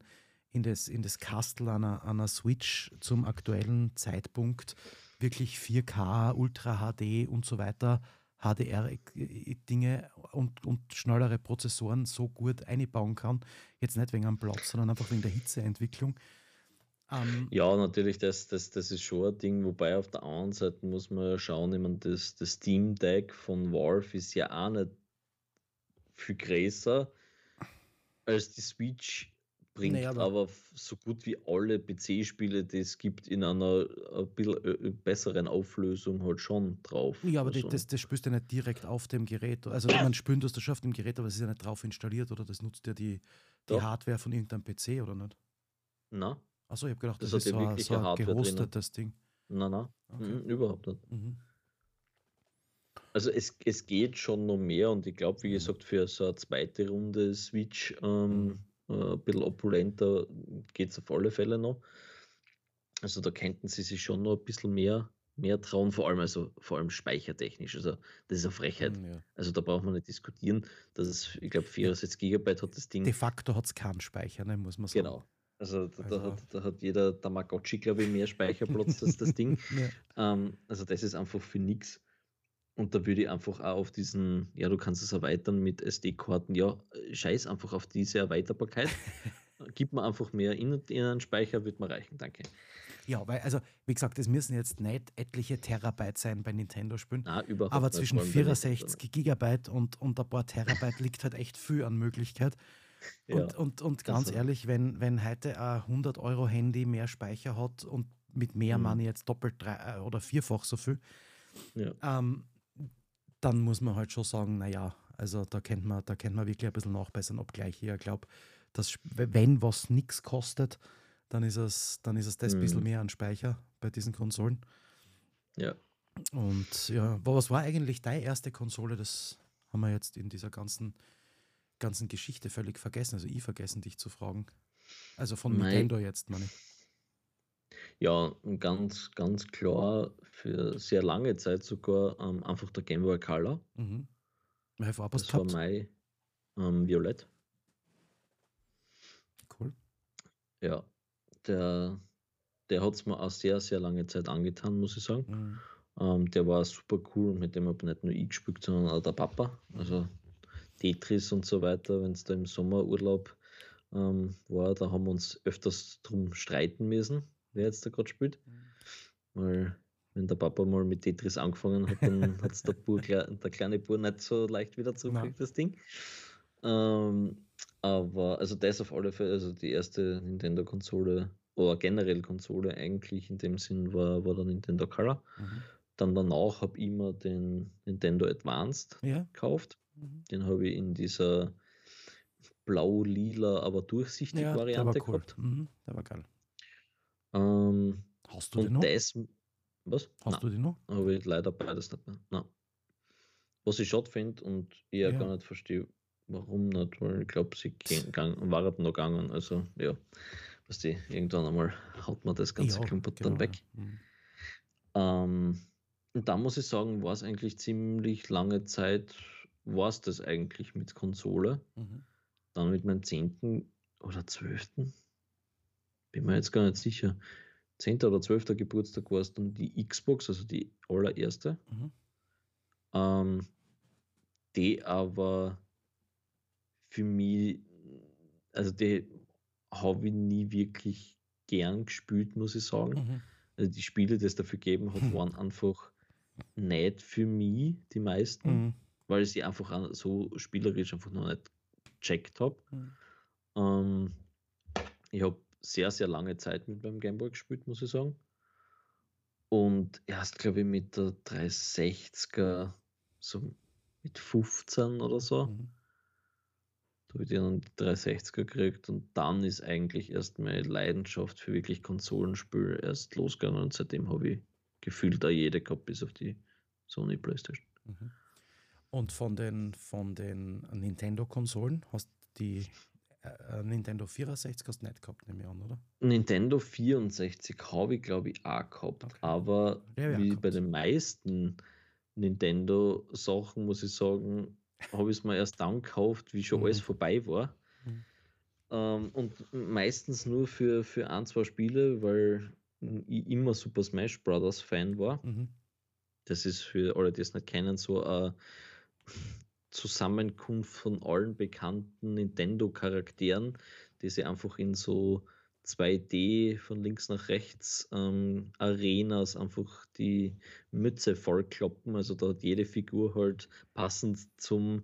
in das, in das Kastel einer, einer Switch zum aktuellen Zeitpunkt wirklich 4K, Ultra HD und so weiter HDR-Dinge und, und schnellere Prozessoren so gut einbauen kann. Jetzt nicht wegen am Platz, sondern einfach wegen der Hitzeentwicklung. Ähm, ja, natürlich, das, das, das ist schon ein Ding, wobei auf der anderen Seite muss man schauen, ich meine, das, das Steam Deck von Valve ist ja auch nicht viel größer als die Switch bringt naja, aber, aber, so gut wie alle PC-Spiele, die es gibt, in einer ein bisschen äh, besseren Auflösung halt schon drauf. Ja, aber also. das, das spürst du ja nicht direkt auf dem Gerät. Also man spürt das schon auf dem Gerät, aber es ist ja nicht drauf installiert oder das nutzt ja die, die Hardware von irgendeinem PC oder nicht? Na. Achso, ich habe gedacht, das, das ist so, ein, so ein gehostetes Ding. Nein, nein, okay. mhm, überhaupt nicht. Mhm. Also es, es geht schon noch mehr und ich glaube, wie mhm. gesagt, für so eine zweite Runde Switch ähm, mhm äh, ein bisschen opulenter geht es auf alle Fälle noch. Also da könnten sie sich schon noch ein bisschen mehr, mehr trauen, vor allem, also vor allem speichertechnisch. Also das ist eine Frechheit. Hm, ja. Also da braucht man nicht diskutieren. Das ist, ich glaube, 64 Gigabyte hat das Ding. De facto hat es keinen Speicher, ne, muss man sagen. Genau. Also da, also, da, hat, da hat jeder Tamagotchi, glaube ich, mehr Speicherplatz als das Ding. [laughs] ja. ähm, also das ist einfach für nichts. Und da würde ich einfach auch auf diesen, ja, du kannst es erweitern mit SD-Karten, ja, scheiß einfach auf diese Erweiterbarkeit. [laughs] Gib mir einfach mehr in, in einen Speicher, wird mir reichen, danke. Ja, weil, also, wie gesagt, es müssen jetzt nicht etliche Terabyte sein bei Nintendo-Spielen. überhaupt Aber zwischen 64 Gigabyte und, und ein paar Terabyte liegt halt echt viel an Möglichkeit. Und, [laughs] ja, und, und ganz also. ehrlich, wenn, wenn heute ein 100-Euro-Handy mehr Speicher hat und mit mehr mhm. Money jetzt doppelt drei, äh, oder vierfach so viel, ja. ähm, dann muss man halt schon sagen, naja, also da kennt man, da kennt man wirklich ein bisschen nachbessern, obgleich ich ja glaube, dass wenn was nichts kostet, dann ist es, dann ist es das mhm. ein bisschen mehr an Speicher bei diesen Konsolen. Ja. Und ja, was war eigentlich deine erste Konsole? Das haben wir jetzt in dieser ganzen, ganzen Geschichte völlig vergessen. Also ich vergessen, dich zu fragen. Also von Nein. Nintendo jetzt, meine ich. Ja, ganz, ganz klar für sehr lange Zeit sogar ähm, einfach der Game Boy Color. Mhm. Das gehabt? war mein ähm, Violett. Cool. Ja, der, der hat es mir auch sehr, sehr lange Zeit angetan, muss ich sagen. Mhm. Ähm, der war super cool und mit dem habe nicht nur ich gespielt, sondern auch der Papa. Also Tetris und so weiter, wenn es da im Sommerurlaub ähm, war, da haben wir uns öfters drum streiten müssen, wer jetzt da gerade spielt. Mhm. Weil wenn der Papa mal mit Tetris angefangen hat, dann [laughs] hat es der, der kleine Bur nicht so leicht wieder zurückgekriegt, das Ding. Ähm, aber also das auf alle Fälle, also die erste Nintendo-Konsole oder generell Konsole eigentlich in dem Sinn war, war der Nintendo Color. Mhm. Dann danach habe ich immer den Nintendo Advanced ja. gekauft. Mhm. Den habe ich in dieser blau-lila, aber durchsichtige ja, Variante cool. gehabt. Mhm, der war geil. Ähm, Hast du den noch? Das, was? Hast Nein, du den noch? Habe ich leider beides nicht mehr. Nein. Was ich schade finde und ich ja. gar nicht verstehe, warum nicht, weil ich glaube, sie gang, waren noch gegangen. Also, ja, was die irgendwann einmal haut man das ganze ja, Klumpert genau, dann weg. Mhm. Ähm, und da muss ich sagen, war es eigentlich ziemlich lange Zeit, war es das eigentlich mit Konsole. Mhm. Dann mit meinem 10. oder 12. Bin mir jetzt gar nicht sicher. 10. oder 12. Geburtstag war es dann die Xbox, also die allererste. Mhm. Ähm, die aber für mich, also die habe ich nie wirklich gern gespielt, muss ich sagen. Mhm. Also die Spiele, die es dafür gegeben hat, waren einfach nicht für mich, die meisten, mhm. weil ich sie einfach so spielerisch einfach noch nicht gecheckt habe. Mhm. Ähm, ich habe sehr, sehr lange Zeit mit meinem Gameboy gespielt, muss ich sagen. Und erst, glaube ich, mit der 360er, so mit 15 oder so, mhm. da habe ich dann die 360er gekriegt und dann ist eigentlich erst meine Leidenschaft für wirklich Konsolenspiele erst losgegangen und seitdem habe ich gefühlt da jede gehabt, bis auf die Sony Playstation. Mhm. Und von den, von den Nintendo-Konsolen hast du die Nintendo 64 hast du nicht gehabt, nehme ich an, oder? Nintendo 64 habe ich, glaube ich, auch gehabt. Okay. Aber ja, wie bei den meisten Nintendo-Sachen, muss ich sagen, habe ich es mir erst dann gekauft, wie schon mhm. alles vorbei war. Mhm. Ähm, und meistens nur für, für ein, zwei Spiele, weil ich immer Super Smash Bros. Fan war. Mhm. Das ist für alle, die es nicht kennen, so eine Zusammenkunft von allen bekannten Nintendo-Charakteren, die sie einfach in so 2D von links nach rechts ähm, Arenas einfach die Mütze vollkloppen. Also da hat jede Figur halt passend zum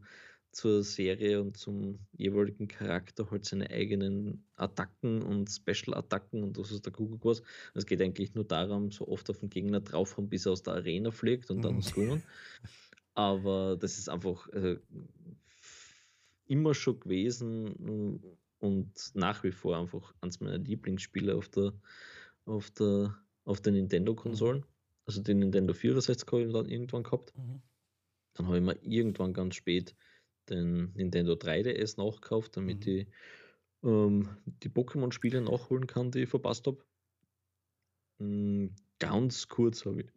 zur Serie und zum jeweiligen Charakter halt seine eigenen Attacken und Special-Attacken und das ist der Kuckuck was. Es geht eigentlich nur darum, so oft auf den Gegner draufhauen, bis er aus der Arena fliegt und dann mhm. [laughs] Aber das ist einfach äh, immer schon gewesen und nach wie vor einfach eines meiner Lieblingsspiele auf der, auf der, auf den Nintendo-Konsolen. Mhm. Also den Nintendo 64 habe ich dann irgendwann gehabt. Mhm. Dann habe ich mir irgendwann ganz spät den Nintendo 3DS nachgekauft, damit mhm. ich ähm, die Pokémon-Spiele nachholen kann, die ich verpasst habe. Mhm, ganz kurz habe ich,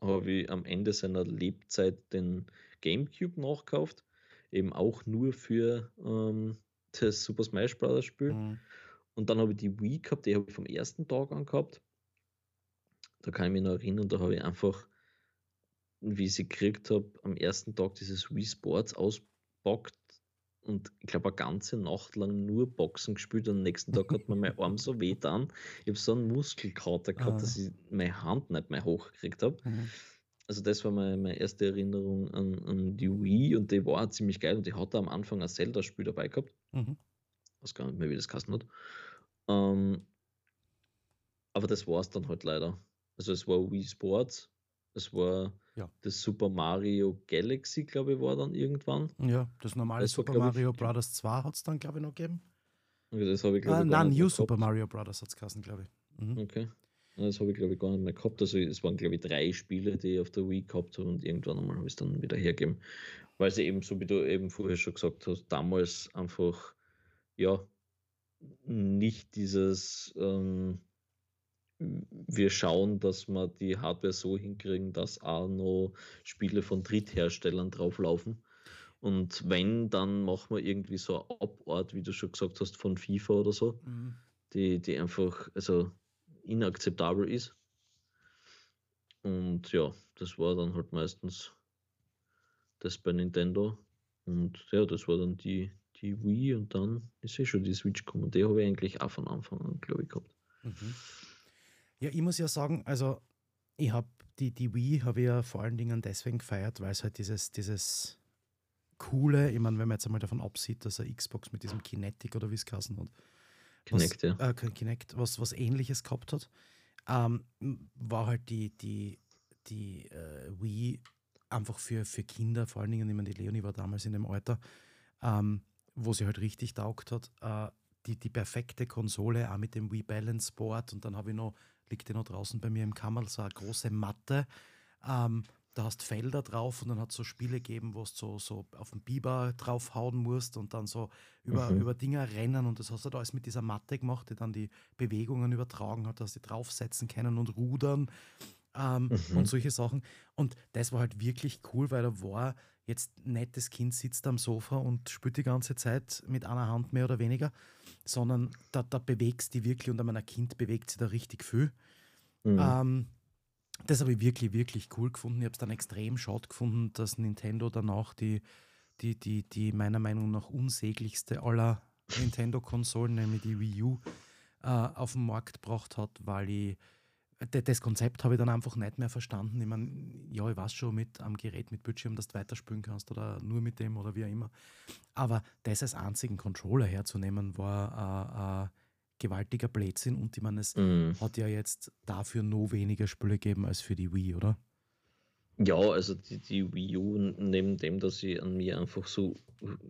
hab ich am Ende seiner Lebzeit den GameCube nachgekauft, eben auch nur für ähm, das Super Smash Bros. Spiel. Mhm. Und dann habe ich die Wii gehabt, die habe ich vom ersten Tag an gehabt. Da kann ich mich noch erinnern, da habe ich einfach, wie ich sie gekriegt habe, am ersten Tag dieses Wii Sports aus, bockt und ich glaube eine ganze Nacht lang nur Boxen gespielt und am nächsten Tag hat mir mein Arm so weh dann. Ich habe so einen Muskelkater gehabt, ah. dass ich meine Hand nicht mehr hochgekriegt habe. Mhm. Also das war meine, meine erste Erinnerung an, an, die Wii und die war ziemlich geil und die hatte am Anfang ein Zelda-Spiel dabei gehabt. Mhm. Was gar nicht mehr, wie das Kasten hat. Ähm, aber das war es dann halt leider. Also es war Wii Sports, es war ja. Das Super Mario Galaxy, glaube ich, war dann irgendwann. Ja, das normale das Super war, Mario ich, Brothers 2 hat es dann, glaube ich, noch gegeben. Okay, das habe ich, glaube ah, ich, Nein, New Super Mario Brothers hat es geheißen, glaube ich. Mhm. Okay. Das habe ich, glaube ich, gar nicht mehr gehabt. Also es waren, glaube ich, drei Spiele, die ich auf der Wii gehabt habe und irgendwann einmal habe ich es dann wieder hergeben. Weil sie eben, so wie du eben vorher schon gesagt hast, damals einfach, ja, nicht dieses ähm, wir schauen, dass wir die Hardware so hinkriegen, dass auch noch Spiele von Drittherstellern drauflaufen. Und wenn, dann machen wir irgendwie so eine Abort, wie du schon gesagt hast, von FIFA oder so, mhm. die, die einfach also inakzeptabel ist. Und ja, das war dann halt meistens das bei Nintendo. Und ja, das war dann die, die Wii und dann ist eh schon die Switch gekommen. Die habe ich eigentlich auch von Anfang an, glaube ich, gehabt. Mhm. Ja, ich muss ja sagen, also ich habe die, die Wii habe ich ja vor allen Dingen deswegen gefeiert, weil es halt dieses, dieses coole, ich meine, wenn man jetzt einmal davon absieht, dass er Xbox mit diesem Kinetic oder wie es hat, Kinect, was, ja. Äh, Kinect, was, was ähnliches gehabt hat, ähm, war halt die, die, die äh, Wii einfach für, für Kinder, vor allen Dingen, ich meine, die Leonie war damals in dem Alter, ähm, wo sie halt richtig taugt hat, äh, die, die perfekte Konsole, auch mit dem Wii Balance Board und dann habe ich noch, liegt die noch draußen bei mir im Kammer, so eine große Matte, ähm, da hast Felder drauf und dann hat es so Spiele gegeben, wo du so, so auf den Biber draufhauen musst und dann so über, mhm. über Dinge rennen und das hast du da alles mit dieser Matte gemacht, die dann die Bewegungen übertragen hat, dass sie draufsetzen können und rudern ähm, mhm. und solche Sachen. Und das war halt wirklich cool, weil da war jetzt das Kind sitzt am Sofa und spielt die ganze Zeit mit einer Hand mehr oder weniger, sondern da, da bewegst du wirklich und ein Kind bewegt sich da richtig viel. Mhm. Ähm, das habe ich wirklich, wirklich cool gefunden. Ich habe es dann extrem schade gefunden, dass Nintendo danach die, die, die, die meiner Meinung nach unsäglichste aller Nintendo-Konsolen, nämlich die Wii U, äh, auf den Markt gebracht hat, weil ich das Konzept habe ich dann einfach nicht mehr verstanden. Ich meine, ja, ich weiß schon mit am Gerät mit Bildschirm, dass du weiterspielen kannst oder nur mit dem oder wie auch immer. Aber das als einzigen Controller herzunehmen, war äh, äh, gewaltiger Blödsinn und ich meine, es mm. hat ja jetzt dafür noch weniger Spiele gegeben als für die Wii, oder? Ja, also die, die Wii U, neben dem, dass sie an mir einfach so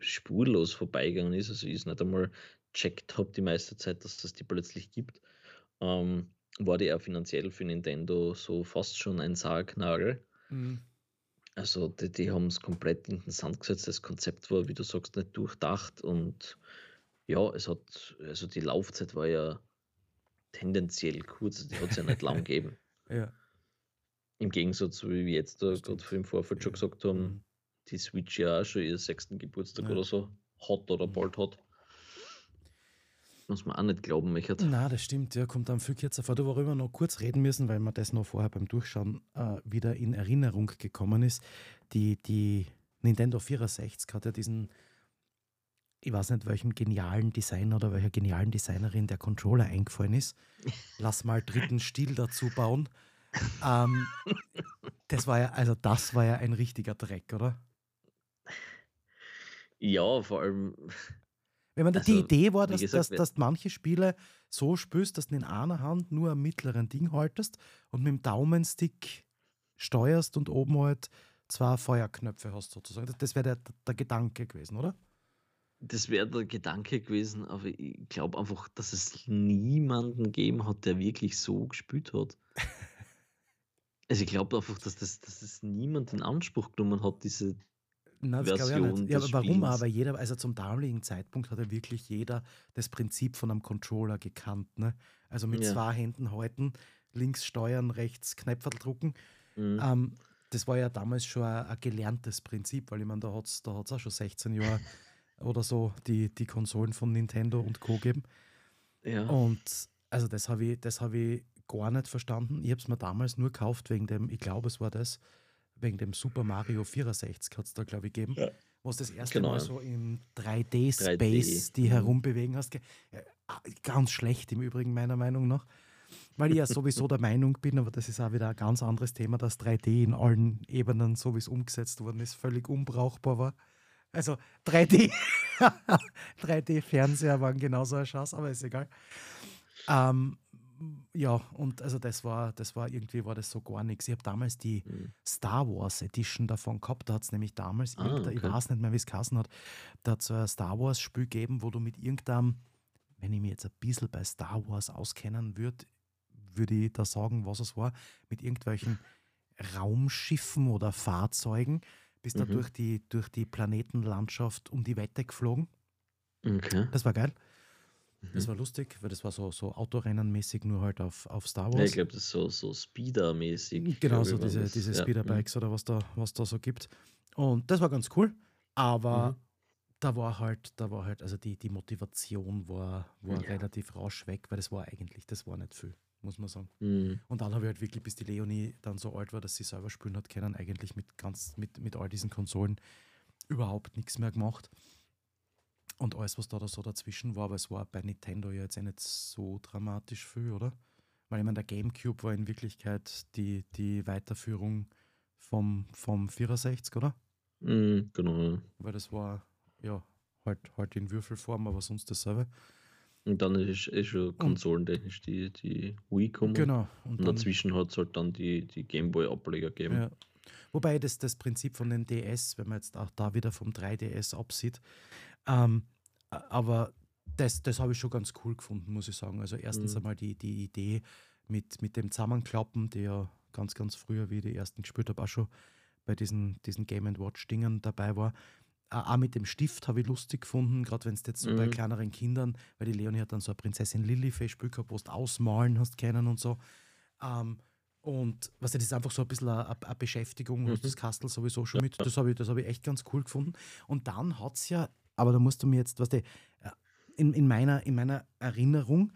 spurlos vorbeigegangen ist, also ich es nicht einmal checkt habe die meiste Zeit, dass es die plötzlich gibt, ähm, war die auch finanziell für Nintendo so fast schon ein Sargnagel. Mhm. Also die, die haben es komplett in den Sand gesetzt. Das Konzept war, wie du sagst, nicht durchdacht und ja, es hat, also die Laufzeit war ja tendenziell kurz, die hat es ja nicht lang [laughs] gegeben. Ja. Im Gegensatz, wie wir jetzt da gerade im Vorfeld schon gesagt haben, mhm. die Switch ja auch schon ihren sechsten Geburtstag ja. oder so hat oder mhm. bald hat. Muss man auch nicht glauben, Michert. Na, das stimmt, ja, kommt dann viel kürzer vor. Worüber wir noch kurz reden müssen, weil mir das noch vorher beim Durchschauen äh, wieder in Erinnerung gekommen ist. Die, die Nintendo 64 hat ja diesen ich weiß nicht, welchem genialen Designer oder welcher genialen Designerin der Controller eingefallen ist. [laughs] Lass mal dritten Stil dazu bauen. Ähm, das war ja, also das war ja ein richtiger Dreck, oder? Ja, vor allem. Wenn man also, die Idee war, dass, gesagt, dass, dass manche Spiele so spürst, dass du in einer Hand nur am mittleren Ding haltest und mit dem Daumenstick steuerst und oben halt zwei Feuerknöpfe hast, sozusagen. Das, das wäre der, der Gedanke gewesen, oder? Das wäre der Gedanke gewesen, aber ich glaube einfach, dass es niemanden gegeben hat, der wirklich so gespielt hat. [laughs] also ich glaube einfach, dass das, dass das niemand in Anspruch genommen hat, diese Nein, das Version ich auch nicht. Ja, aber warum aber? Jeder, also zum damaligen Zeitpunkt hat ja wirklich jeder das Prinzip von einem Controller gekannt. Ne? Also mit ja. zwei Händen halten, links steuern, rechts Knöpfe drucken. Mhm. Ähm, das war ja damals schon ein, ein gelerntes Prinzip, weil ich meine, da hat es da auch schon 16 Jahre [laughs] oder so die, die Konsolen von Nintendo und Co. geben. Ja. Und also das habe ich, hab ich gar nicht verstanden. Ich habe es mir damals nur gekauft wegen dem, ich glaube, es war das, wegen dem Super Mario 64 hat es da, glaube ich, gegeben. Ja. Wo es das erste genau. Mal so im 3D-Space 3D. die mhm. herumbewegen hast. Ah, ganz schlecht im Übrigen, meiner Meinung nach. Weil ich ja sowieso der Meinung bin, aber das ist auch wieder ein ganz anderes Thema, dass 3D in allen Ebenen, so wie es umgesetzt worden ist, völlig unbrauchbar war. Also 3D, 3D-Fernseher [laughs] waren genauso eine Chance, aber ist egal. Ähm, ja, und also das war, das war irgendwie war das so gar nichts. Ich habe damals die mhm. Star Wars Edition davon gehabt. Da hat es nämlich damals, ah, okay. ich weiß nicht mehr, wie es geheißen hat, da hat es ein Star Wars-Spiel gegeben, wo du mit irgendeinem, wenn ich mich jetzt ein bisschen bei Star Wars auskennen würde, würde ich da sagen, was es war, mit irgendwelchen Raumschiffen oder Fahrzeugen bist mhm. da durch die, durch die Planetenlandschaft um die Wette geflogen. Okay. Das war geil. Mhm. Das war lustig, weil das war so, so Autorennenmäßig, nur halt auf, auf Star Wars. Ja, ich glaube, das ist so, so Speeder-mäßig. Genau, so diese, diese ja. Speeder-Bikes oder was da, was da so gibt. Und das war ganz cool, aber mhm. da war halt, da war halt, also die, die Motivation war, war ja. relativ rasch weg, weil das war eigentlich, das war nicht viel muss man sagen. Mhm. Und dann habe ich halt wirklich, bis die Leonie dann so alt war, dass sie selber spielen hat können, eigentlich mit, ganz, mit, mit all diesen Konsolen überhaupt nichts mehr gemacht. Und alles, was da, da so dazwischen war, aber es war bei Nintendo ja jetzt eh nicht so dramatisch viel, oder? Weil ich meine, der Gamecube war in Wirklichkeit die, die Weiterführung vom, vom 64, oder? Mm, genau. Weil das war ja halt, halt in Würfelform, aber sonst dasselbe. Und dann ist, ist schon konsolentechnisch die, die Wii gekommen. Genau. Und, und dazwischen hat es halt dann die, die Gameboy-Ableger gegeben. Ja. Wobei das, das Prinzip von den DS, wenn man jetzt auch da wieder vom 3DS absieht, ähm, aber das, das habe ich schon ganz cool gefunden, muss ich sagen. Also erstens mhm. einmal die, die Idee mit, mit dem Zusammenklappen, der ja ganz, ganz früher, wie ich die ersten gespielt habe, auch schon bei diesen, diesen Game Watch-Dingern dabei war. Auch mit dem Stift habe ich lustig gefunden, gerade wenn es jetzt so mhm. bei kleineren Kindern, weil die Leonie hat dann so eine Prinzessin Lilifee-Spiel gehabt, wo du ausmalen hast können und so. Ähm, und was das ist einfach so ein bisschen eine, eine Beschäftigung, mhm. das Kastel sowieso schon mit. Das habe ich, hab ich echt ganz cool gefunden. Und dann hat es ja, aber da musst du mir jetzt, was weißt du, in, in, meiner, in meiner Erinnerung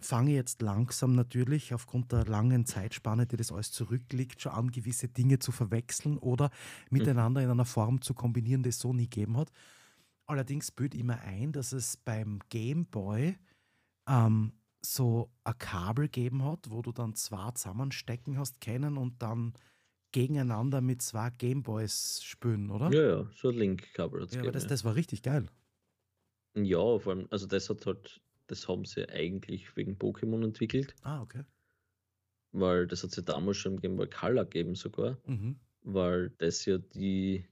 fange ich jetzt langsam natürlich aufgrund der langen Zeitspanne, die das alles zurückliegt, schon an, gewisse Dinge zu verwechseln oder miteinander in einer Form zu kombinieren, die es so nie gegeben hat. Allerdings bildet immer ein, dass es beim Game Boy ähm, so ein Kabel gegeben hat, wo du dann zwei zusammenstecken hast können und dann gegeneinander mit zwei Gameboys spülen, oder? Ja, ja, so ein Link-Kabel. Ja, aber das, das war richtig geil. Ja, vor allem, also das hat halt, das haben sie eigentlich wegen Pokémon entwickelt. Ah, okay. Weil das hat sie damals schon im Game Boy Color gegeben sogar. Mhm. Weil das ja die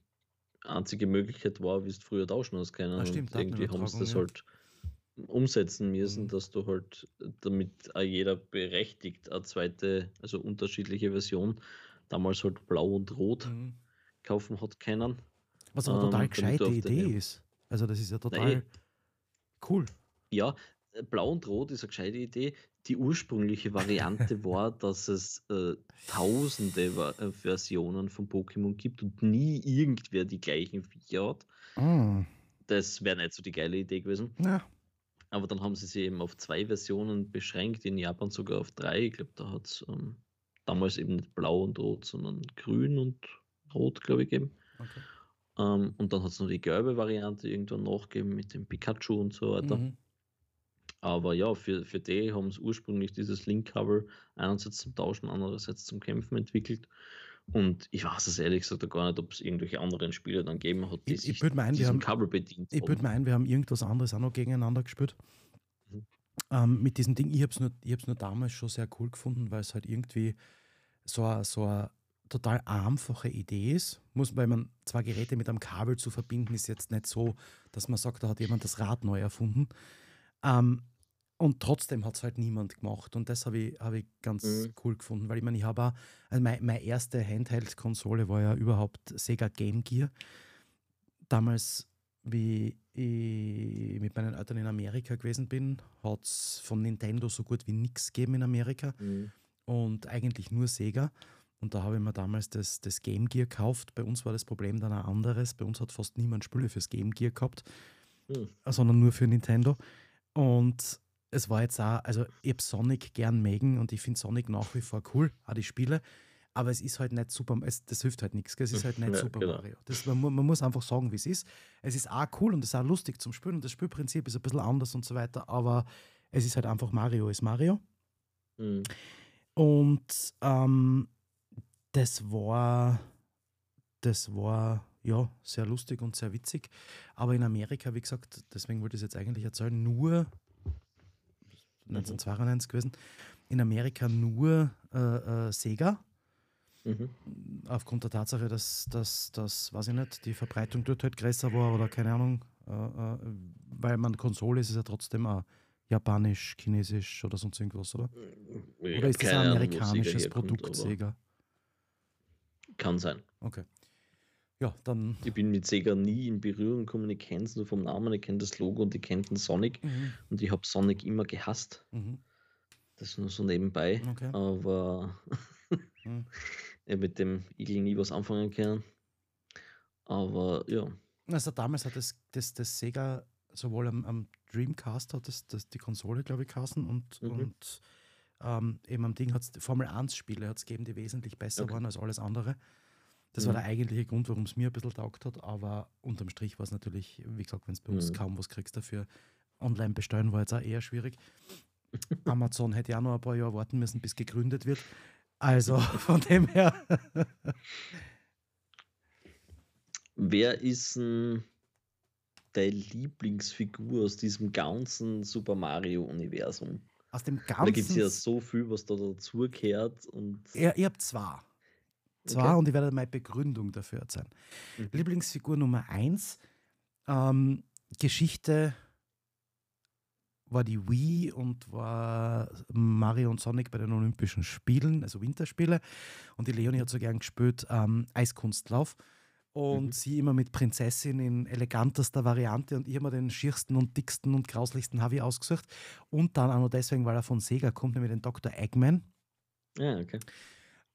einzige Möglichkeit war, wie es früher tauschen hast können. Ah, stimmt, und irgendwie haben sie das ja. halt umsetzen müssen, mhm. dass du halt, damit jeder berechtigt, eine zweite, also unterschiedliche Version, damals halt blau und rot mhm. kaufen hat können. Was aber total ähm, gescheite Idee ist. Also das ist ja total Nein. cool. Ja, blau und rot ist eine gescheite Idee. Die ursprüngliche Variante [laughs] war, dass es äh, tausende Va äh, Versionen von Pokémon gibt und nie irgendwer die gleichen Viecher hat. Mm. Das wäre nicht so die geile Idee gewesen. Ja. Aber dann haben sie sich eben auf zwei Versionen beschränkt, in Japan sogar auf drei. Ich glaube, da hat es ähm, damals eben nicht blau und rot, sondern grün und rot, glaube ich, gegeben. Okay. Ähm, und dann hat es noch die gelbe Variante irgendwann nachgegeben mit dem Pikachu und so weiter. Mhm. Aber ja, für, für die haben sie ursprünglich dieses Link-Cover einerseits zum Tauschen, andererseits zum Kämpfen entwickelt. Und ich weiß es ehrlich gesagt gar nicht, ob es irgendwelche anderen Spiele dann gegeben hat, die ich, sich ich mein, diesem Cover bedient Ich würde meinen, wir haben irgendwas anderes auch noch gegeneinander gespielt. Ähm, mit diesem Ding, ich habe es nur, nur damals schon sehr cool gefunden, weil es halt irgendwie so eine, so total einfache Idee ist. Muss, weil man zwei Geräte mit einem Kabel zu verbinden, ist jetzt nicht so, dass man sagt, da hat jemand das Rad neu erfunden. Ähm, und trotzdem hat es halt niemand gemacht. Und das habe ich, hab ich ganz mhm. cool gefunden, weil ich meine, ich habe auch, also mein, meine erste Handheld-Konsole war ja überhaupt Sega Game Gear. Damals, wie ich mit meinen Eltern in Amerika gewesen bin, hat es von Nintendo so gut wie nichts gegeben in Amerika. Mhm. Und eigentlich nur Sega. Und da habe ich mir damals das, das Game Gear gekauft. Bei uns war das Problem dann ein anderes. Bei uns hat fast niemand Spiele fürs Game Gear gehabt, mhm. sondern nur für Nintendo. Und es war jetzt auch, also ich habe Sonic gern mögen und ich finde Sonic nach wie vor cool, auch die Spiele. Aber es ist halt nicht super, es, das hilft halt nichts. Es ist halt nicht [laughs] ja, Super genau. Mario. Das, man, man, muss einfach sagen, wie es ist. Es ist auch cool und es ist auch lustig zum Spielen und das Spielprinzip ist ein bisschen anders und so weiter, aber es ist halt einfach Mario ist Mario. Mhm. Und ähm, das war, das war ja sehr lustig und sehr witzig. Aber in Amerika, wie gesagt, deswegen wollte ich es jetzt eigentlich erzählen, nur 1992 gewesen, in Amerika nur äh, äh, Sega. Mhm. Aufgrund der Tatsache, dass, dass, dass, weiß ich nicht, die Verbreitung dort halt größer war oder keine Ahnung, äh, äh, weil man Konsole ist, ist ja trotzdem auch japanisch, chinesisch oder sonst irgendwas, oder? Ja, oder ist das ein amerikanisches Ahnung, Produkt, Sega? Kann sein. Okay. Ja, dann. Ich bin mit Sega nie in Berührung gekommen. Ich kenne es nur vom Namen, ich kenne das Logo und ich kenne den Sonic. Mhm. Und ich habe Sonic immer gehasst. Mhm. Das nur so nebenbei. Okay. Aber. Mit dem Igel nie was anfangen können. Aber ja. Also damals hat das, das, das Sega sowohl am, am Dreamcast hat das, das die Konsole, glaube ich, geheißen und, mhm. und ähm, eben am Ding hat es Formel 1 Spiele hat es gegeben, die wesentlich besser okay. waren als alles andere. Das war der eigentliche Grund, warum es mir ein bisschen taugt hat, aber unterm Strich war es natürlich, wie gesagt, wenn es bei uns Mhm. kaum was kriegst dafür, online bestellen war jetzt auch eher schwierig. [laughs] Amazon hätte ja noch ein paar Jahre warten müssen, bis gegründet wird. Also [laughs] von dem her. Wer ist denn deine Lieblingsfigur aus diesem ganzen Super Mario-Universum? Aus dem Da gibt es ganzen. ja so viel, was da dazugehört. Ja, ich habe zwei. Zwei Okay. und ich werde meine Begründung dafür erzählen. Mhm. Lieblingsfigur Nummer eins. Ähm, Geschichte war die Wii und war Mario und Sonic bei den Olympischen Spielen, also Winterspiele. Und die Leonie hat so gern gespielt ähm, Eiskunstlauf. Und Mhm. sie immer mit Prinzessin in elegantester Variante und ich immer den schiersten und dicksten und grauslichsten Harvey ausgesucht. Und dann auch nur deswegen, weil er von Sega kommt, nämlich den Dr. Eggman. ja, okay.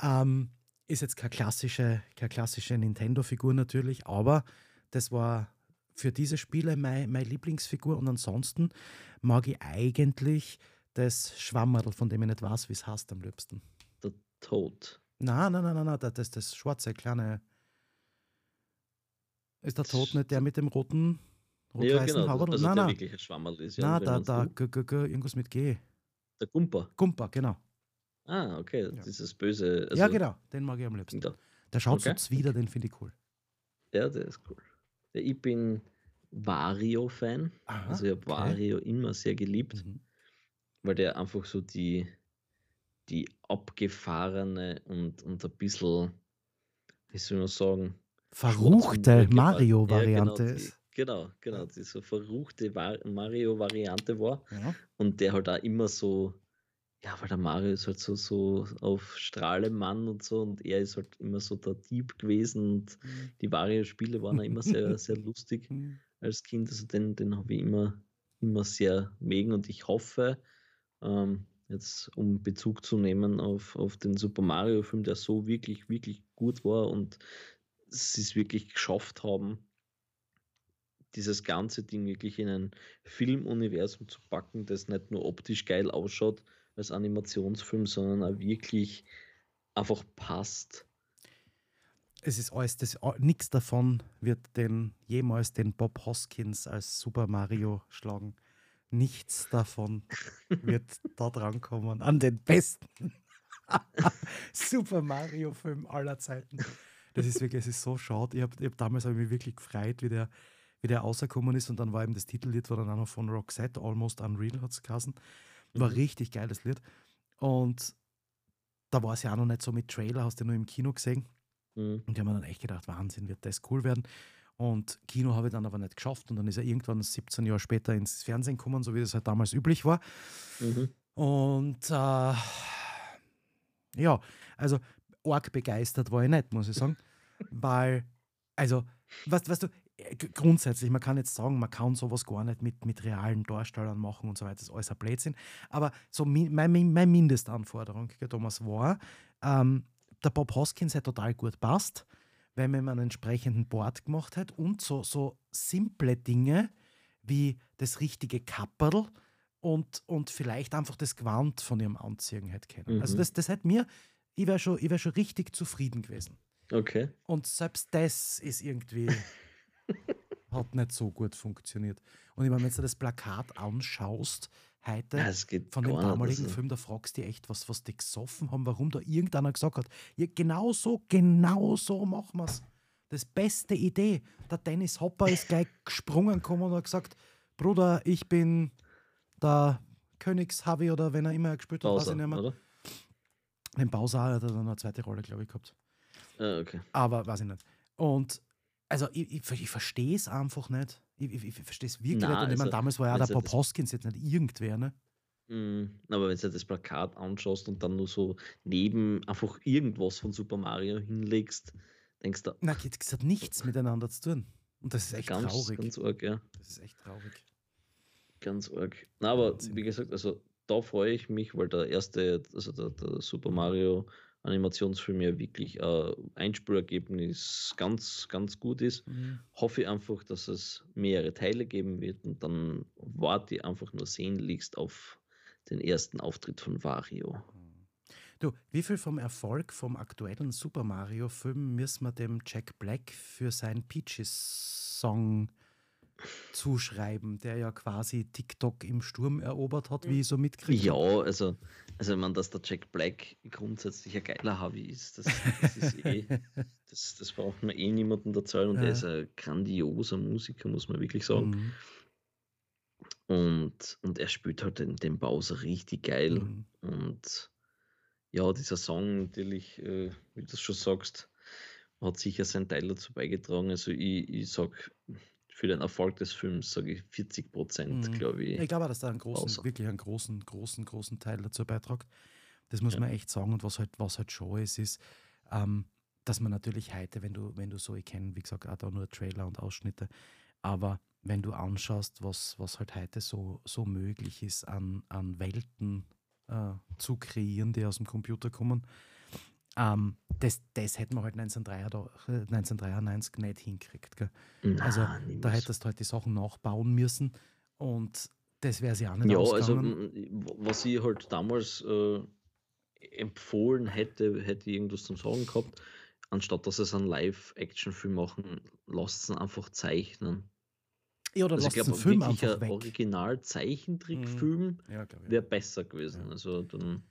Ähm, ist jetzt keine klassische, keine klassische Nintendo-Figur natürlich, aber das war für diese Spiele mein, meine Lieblingsfigur und ansonsten mag ich eigentlich das Schwammerl, von dem ich nicht weiß, wie es heißt am liebsten. Der Tod. Nein, nein, nein, nein, nein, das, das schwarze kleine. Ist der Tod nicht der mit dem roten, Ja, rot-weißen genau. Haber? Also Nein, der nein, wirklich ein Schwammerl ist. Ja, nein, da, da, g, g, g, irgendwas mit G. Der Gumper. Gumpa, genau. Ah, okay. Ja. Dieses böse. Also, ja, genau, den mag ich am liebsten. Da. Der schaut Okay. so zwider, den finde ich cool. Ja, der ist cool. Ja, ich bin Wario-Fan. Also ich habe okay. Wario immer sehr geliebt, Mhm. weil der einfach so die, die abgefahrene und, und ein bisschen, wie soll man sagen, Verruchte Mario-Variante Ja, genau, ist. die, genau, genau, diese verruchte Mario-Variante war. Ja. Und der halt auch immer so, ja, weil der Mario ist halt so, so auf Strahlemann und so und er ist halt immer so der Dieb gewesen und die Wario-Spiele waren auch immer sehr, sehr lustig [laughs] Mhm. als Kind. Also den, den habe ich immer, immer sehr mögen und ich hoffe, ähm, jetzt um Bezug zu nehmen auf, auf den Super Mario-Film, der so wirklich, wirklich gut war und sie es wirklich geschafft haben, dieses ganze Ding wirklich in ein Filmuniversum zu packen, das nicht nur optisch geil ausschaut als Animationsfilm, sondern auch wirklich einfach passt. Es ist alles, das, nichts davon wird den, jemals den Bob Hoskins als Super Mario schlagen. Nichts davon [laughs] wird da dran kommen an den besten [laughs] Super Mario-Film aller Zeiten. Das ist wirklich, es ist so schade. Ich habe hab damals hab ich mich wirklich gefreut, wie der, wie der rausgekommen ist und dann war eben das Titellied, war dann auch noch von Roxette, Almost Unreal hat es. War Mhm. richtig geiles Lied. Und da war es ja auch noch nicht so mit Trailer, hast du nur im Kino gesehen. Mhm. Und die haben dann echt gedacht, Wahnsinn, wird das cool werden. Und Kino habe ich dann aber nicht geschafft. Und dann ist er irgendwann 17 Jahre später ins Fernsehen gekommen, so wie das halt damals üblich war. Mhm. Und äh, ja, also arg begeistert war ich nicht, muss ich sagen. Weil, also, weißt, weißt du, grundsätzlich, man kann jetzt sagen, man kann sowas gar nicht mit, mit realen Darstellern machen und so weiter, das ist alles ein Blödsinn. Aber so mi- mein, mein meine Mindestanforderung, Thomas, war, ähm, der Bob Hoskins hat total gut passt, wenn man einen entsprechenden Board gemacht hat und so, so simple Dinge wie das richtige Kapperl und, und vielleicht einfach das Gewand von ihrem Anziehen hätte können. Also Mhm. das, das hätte mir, ich wäre schon, ich wär schon richtig zufrieden gewesen. Okay. Und selbst das ist irgendwie, [laughs] hat nicht so gut funktioniert. Und ich meine, wenn du das Plakat anschaust, heute, Ja, von dem nicht, damaligen also. Film, da fragst du dich echt, was, was die gesoffen haben, warum da irgendeiner gesagt hat, ja, genau so, genau so machen wir es. Das beste Idee. Der Dennis Hopper ist gleich gesprungen gekommen und hat gesagt, Bruder, ich bin der Königshavi oder wenn er immer gespielt hat, weiß Bowser, ich nicht mehr. oder? Den Bowser hat er dann eine zweite Rolle, glaube ich, gehabt. Ah, okay. Aber weiß ich nicht. Und also ich, ich, ich verstehe es einfach nicht. Ich, ich, ich verstehe es wirklich Na, nicht. Und ich meine, also, damals war ja der Bob Hoskins jetzt nicht irgendwer, ne? Mm, Aber wenn du dir das Plakat anschaust und dann nur so neben einfach irgendwas von Super Mario hinlegst, denkst du, Na, es hat nichts miteinander zu tun. Und das ist echt ganz, traurig. ganz arg, ja. Das ist echt traurig. Ganz arg. Na, aber Wahnsinn. wie gesagt, also da freue ich mich, weil der erste, also der, der Super Mario Animationsfilm ja wirklich äh, Einspielergebnis ganz, ganz gut ist. Mhm. Hoffe ich einfach, dass es mehrere Teile geben wird und dann warte ich einfach nur sehnlichst auf den ersten Auftritt von Wario. Du, wie viel vom Erfolg vom aktuellen Super Mario-Film müssen wir dem Jack Black für seinen Peaches-Song zuschreiben, der ja quasi TikTok im Sturm erobert hat, wie ich so mitkriege? Ja, also, also ich meine, dass der Jack Black grundsätzlich ein geiler Hobby ist, das, das ist eh, [laughs] das, das braucht man eh niemanden erzählen und ja. er ist ein grandioser Musiker, muss man wirklich sagen. Mhm. Und, und er spielt halt den, den Bowser richtig geil. Mhm. Und ja, dieser Song natürlich, äh, wie du schon sagst, hat sicher seinen Teil dazu beigetragen. Also ich, ich sag, für den Erfolg des Films sage ich 40 Prozent, mhm. glaube ich. Ich glaube, dass da einen großen, wirklich einen großen, großen, großen Teil dazu beiträgt. Das muss ja. man echt sagen. Und was halt, was halt schon ist, ist, ähm, dass man natürlich heute, wenn du, wenn du so, ich kenne, wie gesagt, auch da nur Trailer und Ausschnitte, aber wenn du anschaust, was, was halt heute so, so möglich ist, an, an Welten äh, zu kreieren, die aus dem Computer kommen, ähm, das, das hätten wir halt 1993, nicht hinkriegt. Nein, also da hättest du halt die Sachen nachbauen müssen und das wäre sie auch nicht Ja, also was ich halt damals äh, empfohlen hätte, hätte ich irgendwas zum Sagen gehabt, anstatt dass es einen Live-Action-Film machen, lasst es einfach zeichnen. Ja, oder also ich glaube, Film wirklich ein Original-Zeichentrickfilm mhm. ja, wäre besser gewesen. Ja. Also dann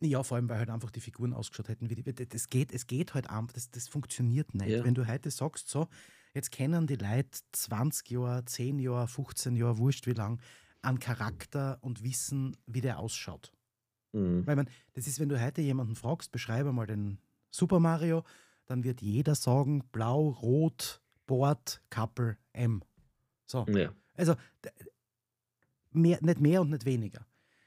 ja, vor allem, weil halt einfach die Figuren ausgeschaut hätten. Wie die, das, geht, es geht halt einfach, das, das funktioniert nicht. Ja. Wenn du heute sagst, so, jetzt kennen die Leute 20 Jahre, 10 Jahre, 15 Jahre, wurscht wie lang, an Charakter und wissen, wie der ausschaut. Mhm. Weil man, das ist, wenn du heute jemanden fragst, beschreibe mal den Super Mario, dann wird jeder sagen, blau, rot, Board, Couple, M. So. Ja. Also mehr, nicht mehr und nicht weniger.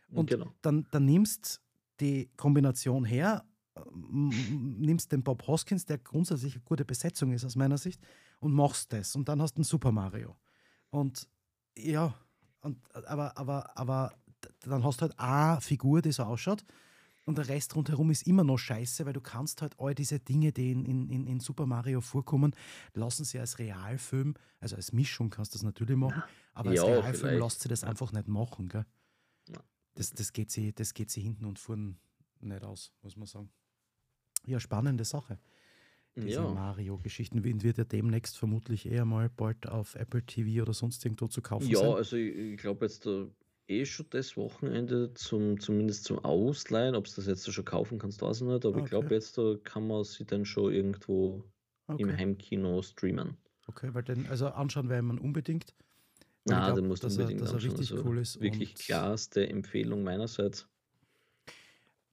Und genau. dann, dann nimmst die Kombination her, nimmst den Bob Hoskins, der grundsätzlich eine gute Besetzung ist aus meiner Sicht, und machst das. Und dann hast du einen Super Mario. Und ja, und, aber, aber, aber dann hast du halt eine Figur, die so ausschaut. Und der Rest rundherum ist immer noch scheiße, weil du kannst halt all diese Dinge, die in, in, in Super Mario vorkommen, lassen sie als Realfilm, also als Mischung kannst du das natürlich machen, aber als ja, Realfilm lässt sie das einfach nicht machen. Gell? Das, das, geht sie, das geht sie hinten und vorn nicht aus, muss man sagen. Ja, spannende Sache. Diese ja. Mario-Geschichten wird ja demnächst vermutlich eher mal bald auf Apple TV oder sonst irgendwo zu kaufen ja, sein. Ja, also ich, ich glaube jetzt da eh schon das Wochenende zum, zumindest zum Ausleihen. Ob es das jetzt schon kaufen kannst, weiß ich nicht. Aber okay. ich glaube jetzt da kann man sie dann schon irgendwo okay. im Heimkino streamen. Okay, weil den, also anschauen werden man unbedingt. Na, da musst du unbedingt er, dass er richtig also cool ist. Wirklich klarste Empfehlung meinerseits.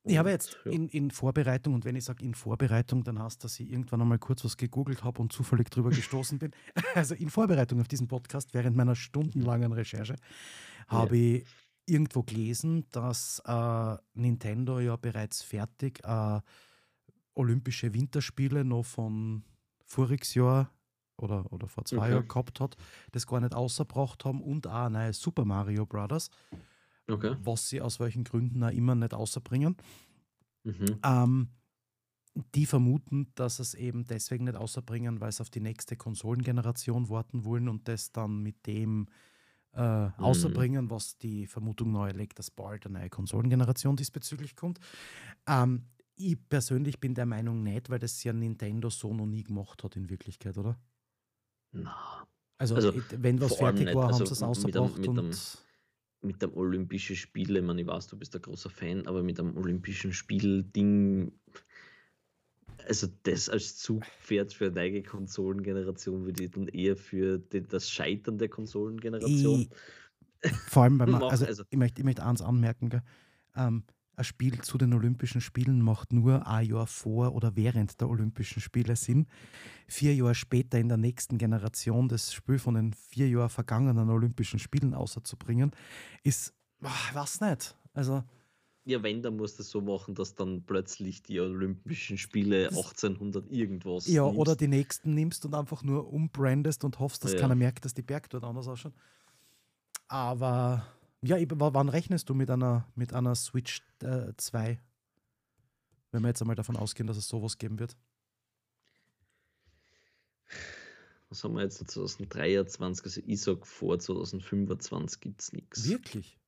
Und, ich habe jetzt ja. in, in, Vorbereitung, und wenn ich sage in Vorbereitung, dann hast du, dass ich irgendwann einmal kurz was gegoogelt habe und zufällig drüber gestoßen bin. [laughs] [laughs] Also in Vorbereitung auf diesen Podcast, während meiner stundenlangen Recherche, habe ja. ich irgendwo gelesen, dass äh, Nintendo ja bereits fertig äh, Olympische Winterspiele noch von voriges Jahr oder, oder vor zwei okay. Jahren gehabt hat, das gar nicht außerbracht haben und auch ein neues Super Mario Brothers, okay. was sie aus welchen Gründen auch immer nicht außerbringen. Mhm. Ähm, die vermuten, dass es eben deswegen nicht außerbringen, weil sie auf die nächste Konsolengeneration warten wollen und das dann mit dem äh, mhm. außerbringen, was die Vermutung neu legt, dass bald eine neue Konsolengeneration diesbezüglich kommt. Ähm, ich persönlich bin der Meinung nicht, weil das ja Nintendo so noch nie gemacht hat in Wirklichkeit, oder? Na. Also, also wenn was fertig war, also haben sie es ausgebracht. Mit, mit, dem, mit dem Olympischen Spiel, ich meine, ich weiß, du bist ein großer Fan, aber mit dem Olympischen Spiel-Ding, also das als Zugpferd für eine neue Konsolengeneration würde ich dann eher für die, das Scheitern der Konsolengeneration. Ich, vor allem beim, [laughs] also, also, ich, möchte, ich möchte eins anmerken, gell? Ähm, ein Spiel zu den Olympischen Spielen macht nur ein Jahr vor oder während der Olympischen Spiele Sinn. Vier Jahre später in der nächsten Generation das Spiel von den vier Jahren vergangenen Olympischen Spielen außerzubringen, ist, ach, was nicht. Also. Ja, wenn, dann musst du es so machen, dass dann plötzlich die Olympischen Spiele 1800 irgendwas. Ja, nimmst. oder die nächsten nimmst und einfach nur umbrandest und hoffst, dass ja. keiner merkt, dass die Berg dort anders ausschauen. Aber ja, wann rechnest du mit einer, mit einer Switch äh, 2? Wenn wir jetzt einmal davon ausgehen, dass es sowas geben wird. Was haben wir jetzt 2023? Also ich sag vor 2025 gibt es nichts. Wirklich?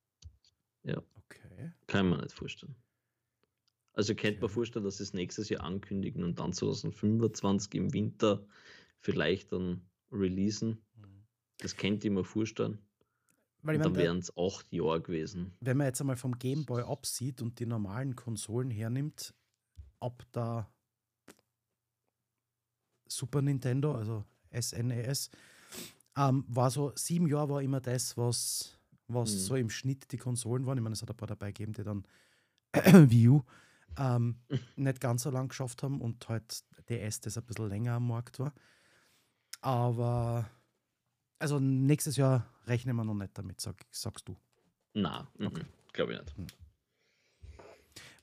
Ja. Okay. Kann man nicht vorstellen. Also könnte okay. man vorstellen, dass sie es nächstes Jahr ankündigen und dann 2025 im Winter vielleicht dann releasen. Mhm. Das könnte ich mir vorstellen. Weil und dann wären es acht Jahre gewesen. Wenn man jetzt einmal vom Game Boy absieht und die normalen Konsolen hernimmt, ab der Super Nintendo, also SNES, e ähm, war so sieben Jahre war immer das, was, was hm. so im Schnitt die Konsolen waren. Ich meine, es hat ein paar dabei gegeben, die dann [coughs] Wii U ähm, [laughs] nicht ganz so lang geschafft haben und halt DS, das ein bisschen länger am Markt war. Aber also nächstes Jahr rechnen wir noch nicht damit, sag, sagst du. Na, okay. glaube ich nicht. Hm.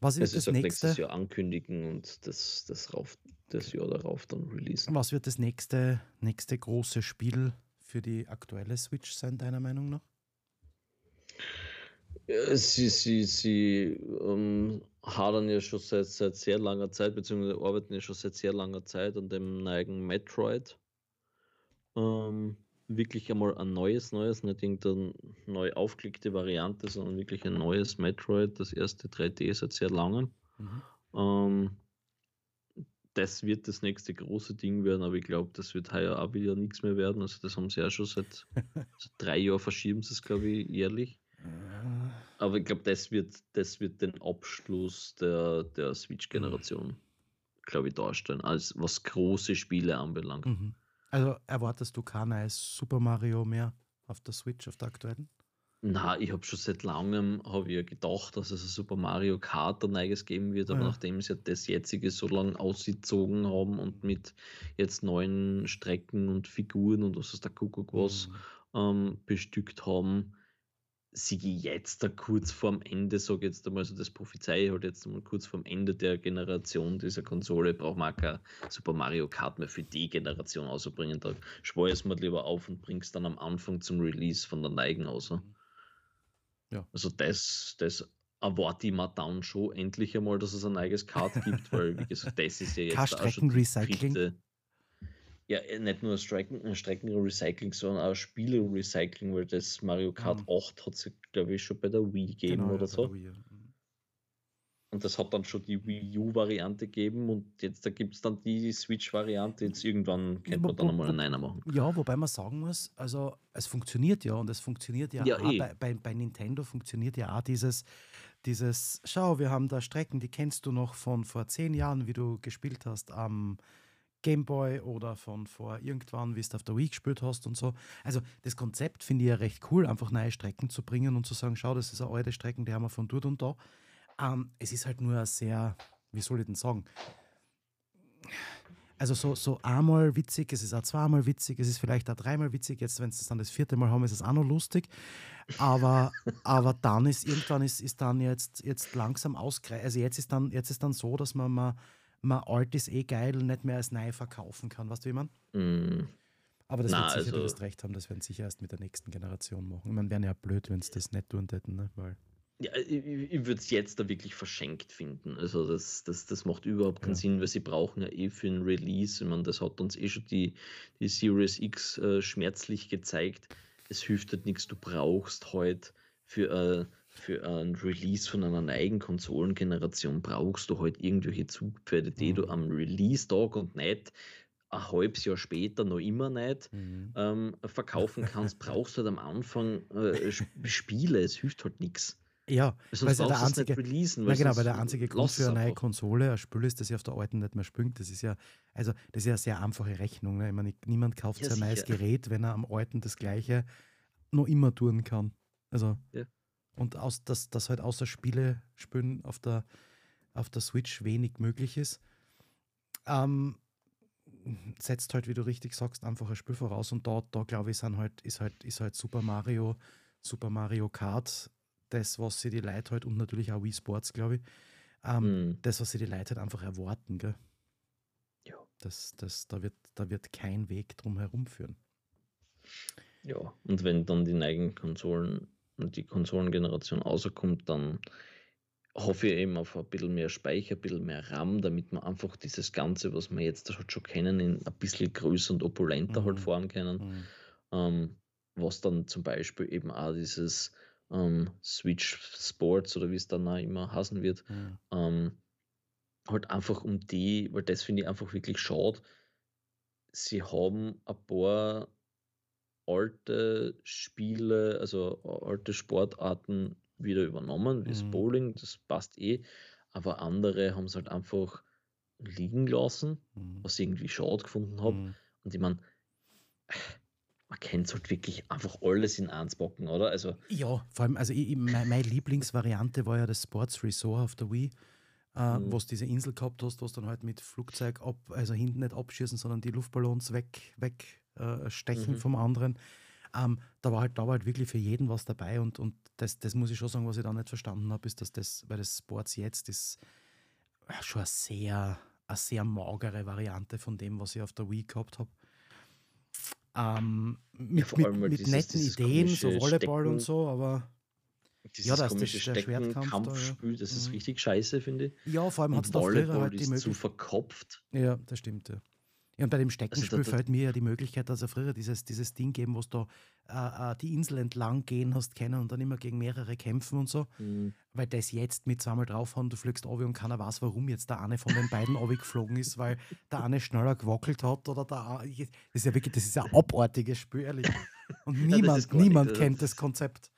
Was wird das nächste? nächstes Jahr ankündigen und das, das, rauf, das Jahr darauf dann releasen. Was wird das nächste, nächste große Spiel für die aktuelle Switch sein, deiner Meinung nach? Sie, sie, sie ähm, hadern ja schon seit, seit sehr langer Zeit, beziehungsweise arbeiten ja schon seit sehr langer Zeit an dem neigen Metroid. Ähm, wirklich einmal ein neues, neues, nicht irgendeine neu aufgelegte Variante, sondern wirklich ein neues Metroid, das erste 3D seit sehr langem. Mhm. Ähm, das wird das nächste große Ding werden, aber ich glaube, das wird heuer auch wieder nichts mehr werden. Also das haben sie ja schon seit, [laughs] seit drei Jahren verschieben sie es, glaube ich, jährlich. Aber ich glaube, das wird, das wird den Abschluss der, der Switch-Generation, glaube ich, darstellen, als was große Spiele anbelangt. Mhm. Also erwartest du kein neues Super Mario mehr auf der Switch, auf der aktuellen? Na, ich habe schon seit langem habe ich gedacht, dass es ein Super Mario Kart ein neues geben wird, aber ja. nachdem sie das jetzige so lange ausgezogen haben und mit jetzt neuen Strecken und Figuren und was ist der Kuckuck was mhm. ähm, bestückt haben, sie jetzt da kurz vorm Ende, sage jetzt einmal, so das prophezei ich halt jetzt einmal kurz vorm Ende der Generation dieser Konsole, braucht man kein Super Mario Kart mehr für die Generation ausbringen. Da spare es mir lieber auf und bring's dann am Anfang zum Release von der Neigen aus. Ja. Also das, das erwarte ich mir dann schon endlich einmal, dass es ein eigenes Kart gibt, weil wie gesagt, das ist ja jetzt auch schon die dritte, ja, äh, nicht nur Strecken, äh, Streckenrecycling, sondern auch Spiele-Recycling, weil das Mario Kart mhm. 8 hat es, glaube ich, schon bei der Wii gegeben genau, oder ja, so. Wii, mhm. Und das hat dann schon die Wii U-Variante gegeben und jetzt da gibt es dann die Switch-Variante. Jetzt irgendwann könnte man dann einmal einen Einer machen. Ja, wobei man sagen muss, also es funktioniert ja und es funktioniert ja, ja auch eh. bei, bei, bei, Nintendo funktioniert ja auch dieses, dieses, schau, wir haben da Strecken, die kennst du noch von vor zehn Jahren, wie du gespielt hast am. Um, Gameboy oder von vor irgendwann, wie du auf der Wii gespielt hast und so. Also das Konzept finde ich ja recht cool, einfach neue Strecken zu bringen und zu sagen, schau, das ist eine alte Strecken, die haben wir von dort und da. Ähm, es ist halt nur sehr, wie soll ich denn sagen? Also so, so einmal witzig, es ist auch zweimal witzig, es ist vielleicht auch dreimal witzig. Jetzt, wenn sie es dann das vierte Mal haben, ist es auch noch lustig. Aber, [laughs] aber dann ist irgendwann ist, ist dann jetzt, jetzt langsam ausgreifen. Also jetzt ist dann, jetzt ist dann so, dass man mal man alt ist eh geil und nicht mehr als neu verkaufen kann. Weißt du, wie man? Mm. Aber das Na, wird sicher, also, du wirst recht haben, das werden sicher erst mit der nächsten Generation machen. Man wäre ja blöd, wenn es das nicht tun hätten, ne? Weil ja, ich, ich würde es jetzt da wirklich verschenkt finden. Also das, das, das macht überhaupt keinen ja. Sinn, weil sie brauchen ja eh für ein Release. Ich meine, das hat uns eh schon die, die Series X äh, schmerzlich gezeigt. Es hilft halt nichts, du brauchst heute für äh, für ein Release von einer neuen Konsolengeneration brauchst du halt irgendwelche Zugpferde, die mhm. du am Release-Tag und nicht ein halbes Jahr später noch immer nicht mhm. ähm, verkaufen kannst, [laughs] brauchst du halt am Anfang äh, Spiele, es hilft halt nichts. Ja, weil es ja der einzige, releasen, weil genau, weil der einzige Grund für eine neue Konsole, ein Spiel ist, dass sie auf der alten nicht mehr springt. Das ist ja, also das ist ja eine sehr einfache Rechnung. Ne? Ich meine, niemand kauft ja, ein neues Gerät, wenn er am alten das gleiche noch immer tun kann. Also ja und aus, dass, dass halt außer Spiele spielen auf der, auf der Switch wenig möglich ist. Ähm, setzt halt, wie du richtig sagst, einfach ein Spiel voraus und da, da glaube ich, sind halt, ist, halt, ist halt Super Mario, Super Mario Kart das, was sie die Leute halt und natürlich auch Wii Sports, glaube ich, ähm, mm. das, was sie die Leute halt einfach erwarten. Gell? Ja. Das, das, da, wird, da wird kein Weg drum herum führen. Ja, und wenn dann die neuen Konsolen die Konsolengeneration rauskommt, dann hoffe ich eben auf ein bisschen mehr Speicher, ein bisschen mehr RAM, damit man einfach dieses Ganze, was wir jetzt halt schon kennen, in ein bisschen größer und opulenter halt mhm. halt fahren können. Mhm. Ähm, was dann zum Beispiel eben auch dieses ähm, Switch Sports oder wie es dann auch immer heißen wird, mhm. ähm, halt einfach um die, weil das finde ich einfach wirklich schade. Sie haben ein paar alte Spiele, also alte Sportarten wieder übernommen, wie das Mhm. Bowling, das passt eh, aber andere haben es halt einfach liegen lassen, Mhm. was ich irgendwie schade gefunden habe. Mhm. Und ich meine, man kennt halt wirklich einfach alles in eins packen, oder? Also, Ja, vor allem, also ich, ich, mein- meine Lieblingsvariante war ja das Sports Resort auf der Wii, äh, Mhm. wo du diese Insel gehabt hast, wo du dann halt mit Flugzeug ab, also hinten nicht abschießen, sondern die Luftballons weg, weg äh, stechen Mhm. vom anderen. Ähm, da, war halt, da war halt wirklich für jeden was dabei und, und das, das muss ich schon sagen, was ich da nicht verstanden habe, ist, dass das, weil das Sports jetzt ist äh, schon eine sehr, eine sehr magere Variante von dem, was ich auf der Wii gehabt habe. Ähm, mit, vor mit, mit dieses- netten dieses Ideen, so Volleyball und Stecken- so, aber dieses Ja, das- das- komische der Schwertkampf da, ja. Das ist Mhm. richtig scheiße, finde ich. ja, vor allem hat es Und da früher halt die ist zu Möglichkeit. verkopft. Ja, das stimmt, ja. Ja, und bei dem Steckenspiel da- fällt mir ja die Möglichkeit, dass er früher dieses, dieses Ding geben, wo du äh, äh, die Insel entlang gehen hast können und dann immer gegen mehrere kämpfen und so. Mhm. Weil das jetzt mit zweimal draufhauen, du fliegst runter und keiner weiß, warum jetzt der eine von den beiden [laughs] geflogen ist, weil der eine schneller gewackelt hat oder der Das ist ja wirklich, das ist ein abartiges Spiel, ehrlich. Und [laughs] niemand, nicht, niemand das kennt das Konzept.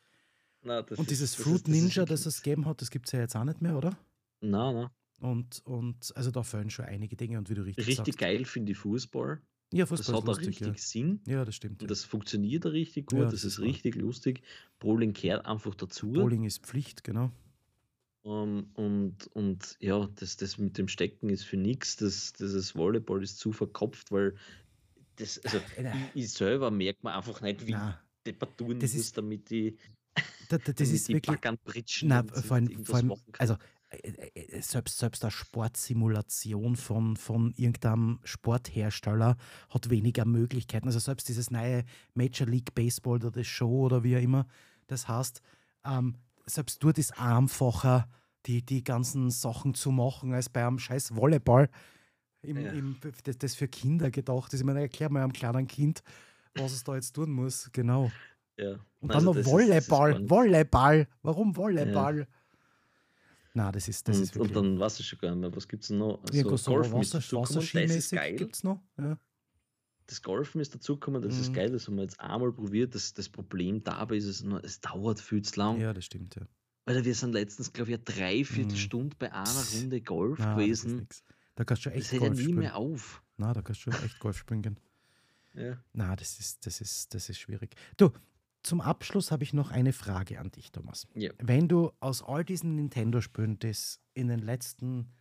Na, das Und ist- dieses Fruit ist- das Ninja, das es gegeben hat, das gibt es ja jetzt auch nicht mehr, oder? Nein, nein. Und, und also da fehlen schon einige Dinge und wie du richtig, Richtig sagst. geil finde ich Fußball. Ja, Das Fußball hat ist auch lustig, richtig Sinn. ja. ja, das stimmt. Und Ja. das funktioniert richtig gut. Ja, das das ist richtig lustig. Bowling kehrt einfach dazu. Bowling ist Pflicht, genau. Ähm, und, und ja, das, das mit dem Stecken ist für nichts. Das, das Volleyball ist zu verkopft, weil das, also ich, ich selber merkt man einfach nicht, wie Na, deppert tun das muss, ist- damit die, da, da, das damit ist die wirklich. Backern und sie vor allem, vor allem also selbst, selbst eine Sportsimulation von, von irgendeinem Sporthersteller hat weniger Möglichkeiten. Also selbst dieses neue Major League Baseball oder das Show oder wie auch immer das heißt, ähm, selbst dort ist einfacher, die, die ganzen Sachen zu machen, als bei einem scheiß Volleyball. Im, Ja. im, das, das für Kinder gedacht ist. Ich meine, erklär mal einem kleinen Kind, was es da jetzt tun muss. Genau. ja. Und Also dann noch das ist- ist Volleyball. nicht- Volleyball. Warum Na, das ist, das ist und, und wirklich. dann weiß ich schon gar nicht mehr, was gibt es noch? Also so Golfen ist Wasser, dazugekommen, das ist geil. gibt es noch. Ja. Das Golfen ist dazugekommen, das Mhm. ist geil, das haben wir jetzt einmal probiert. Das, das Problem dabei ist es nur, es dauert viel zu lang. ja, das stimmt. Ja. Weil wir sind letztens, glaube ich, eine Dreiviertelstunde Mhm. bei einer Runde Golf das ist gewesen. nix. Da kannst du Das echt hört ja Golf nie spielen. mehr auf. Na, da kannst du echt Golf spielen. gehen. Ja. Na, das ist, das ist, das ist schwierig. Du, zum Abschluss habe ich noch eine Frage an dich, Thomas. Ja. Wenn du aus all diesen Nintendo-Spielen, die es in den letzten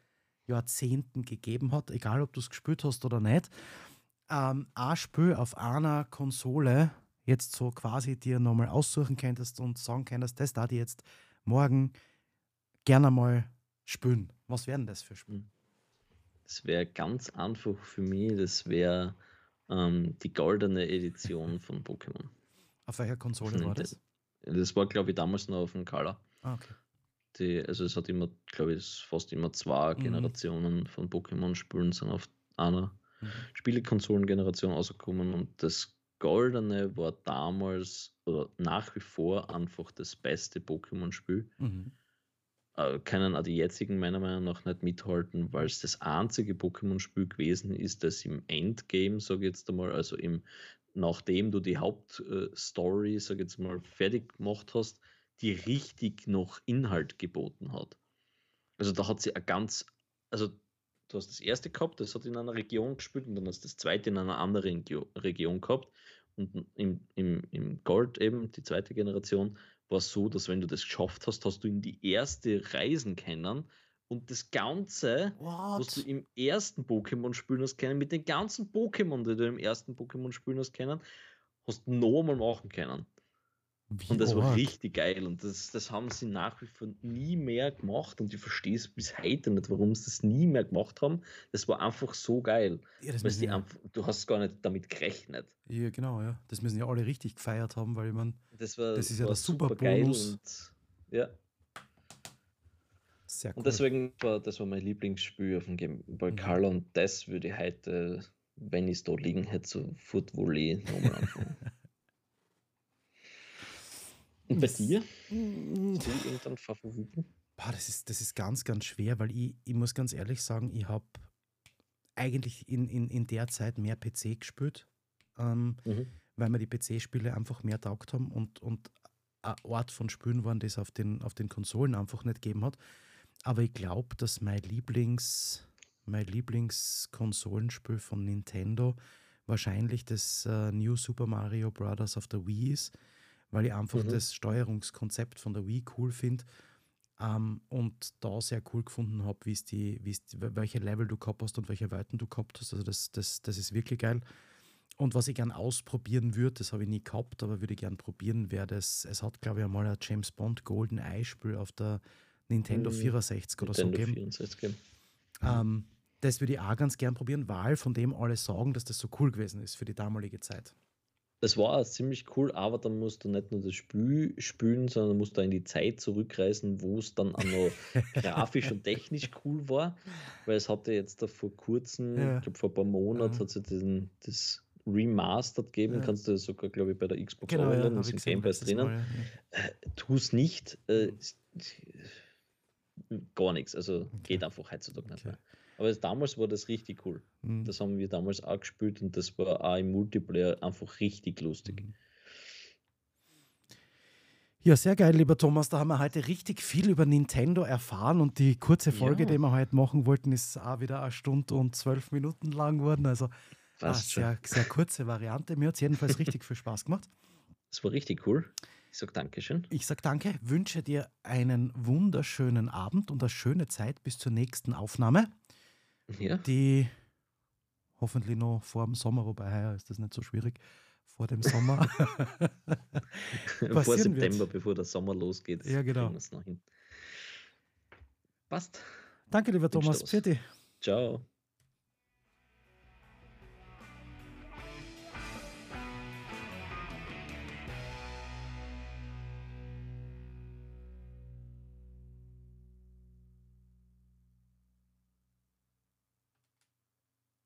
Jahrzehnten gegeben hat, egal ob du es gespielt hast oder nicht, ähm, ein Spiel auf einer Konsole jetzt so quasi dir nochmal aussuchen könntest und sagen könntest, das da die jetzt morgen gerne mal spielen. Was wären das für Spiele? Das wäre ganz einfach für mich, das wäre ähm, die goldene Edition von Pokémon. Auf welcher Konsole war das? Das war, glaube ich, damals noch auf dem Color. Ah, okay. Die, also es hat immer, glaube ich, fast immer zwei Mhm. Generationen von Pokémon-Spielen sind auf einer Mhm. Spielekonsolengeneration rausgekommen und das Goldene war damals oder nach wie vor einfach das beste Pokémon-Spiel. Mhm. Äh, können auch die jetzigen meiner Meinung nach nicht mithalten, weil es das einzige Pokémon-Spiel gewesen ist, das im Endgame, sage ich jetzt einmal, also im, nachdem du die Hauptstory, sage ich jetzt mal, fertig gemacht hast, die richtig noch Inhalt geboten hat. Also da hat sie ein ganz, also du hast das erste gehabt, das hat in einer Region gespielt und dann hast du das zweite in einer anderen Regio- Region gehabt. Und im, im, im Gold eben, die zweite Generation, war es so, dass wenn du das geschafft hast, hast du in die erste reisen können und das Ganze, was du What? im ersten Pokémon spielen hast können, mit den ganzen Pokémon, die du im ersten Pokémon spielen hast können, hast du noch einmal machen können. Wie Und das war richtig geil. Und das, das haben sie nach wie vor nie mehr gemacht. Und ich verstehe es bis heute nicht, warum sie das nie mehr gemacht haben. Das war einfach so geil. Ja, ja, einfach, du hast gar nicht damit gerechnet. ja, genau, ja. Das müssen ja alle richtig gefeiert haben, weil ich meine, Das war, Das ist ja der super supergeil Bonus. Und, ja. Sehr cool. und deswegen war das war mein Lieblingsspiel auf dem Game Boy Mhm. Color. Und das würde ich heute, wenn ich es da liegen hätte, sofort Volley nochmal anfangen. [laughs] Und bei dir? Hast du irgendeinen Favoriten? Boah, das, ist, das ist ganz, ganz schwer, weil ich, ich muss ganz ehrlich sagen, ich habe eigentlich in, in, in der Zeit mehr PC gespielt, ähm, mhm. weil mir die PC-Spiele einfach mehr taugt haben und, und ein Ort von Spielen waren, das auf den, auf den Konsolen einfach nicht gegeben hat. Aber ich glaube, dass mein Lieblings, mein Lieblingskonsolenspiel von Nintendo wahrscheinlich das uh, New Super Mario Bros. auf der Wii ist, weil ich einfach mhm. das Steuerungskonzept von der Wii cool finde ähm, und da sehr cool gefunden habe, wie die, wie's, welche Level du gehabt hast und welche Weiten du gehabt hast. Also das, das, das ist wirklich geil. Und was ich gern ausprobieren würde, das habe ich nie gehabt, aber würde ich gern probieren, wäre das, es hat glaube ich einmal ein James Bond Golden Eye Spiel auf der Nintendo 64 oder Nintendo so gegeben. 64 geben. Ähm, das würde ich auch ganz gern probieren, weil von dem alle sagen, dass das so cool gewesen ist für die damalige Zeit das war ziemlich cool, aber dann musst du nicht nur das Spiel spielen, sondern musst da in die Zeit zurückreisen, wo es dann auch noch [laughs] grafisch und technisch cool war, weil es hatte jetzt da vor kurzem, ja. ich glaube vor ein paar Monaten, ja. hat es diesen, das Remastered gegeben, ja. kannst du sogar, glaube ich, bei der Xbox genau, ja, ist im Game Pass drinnen. Mal, ja. äh, tu es nicht, äh, gar nichts, also okay. geht einfach heutzutage okay. nicht mehr. Aber damals war das richtig cool. Mhm. Das haben wir damals auch gespielt und das war auch im Multiplayer einfach richtig lustig. Mhm. Ja, sehr geil, lieber Thomas. Da haben wir heute richtig viel über Nintendo erfahren und die kurze Folge, ja. die wir heute machen wollten, ist auch wieder eine Stunde und zwölf Minuten lang geworden. Also ah, sehr, sehr kurze Variante. Mir hat es jedenfalls [laughs] richtig viel Spaß gemacht. Das war richtig cool. Ich sage Dankeschön. Ich sage Danke, wünsche dir einen wunderschönen Abend und eine schöne Zeit bis zur nächsten Aufnahme. Ja. Die hoffentlich noch vor dem Sommer, wobei heuer ist das nicht so schwierig, vor dem Sommer. [laughs] [laughs] vor September, wird. bevor der Sommer losgeht. Ja, genau. Passt. Danke, lieber Thomas. Pfiat Ciao.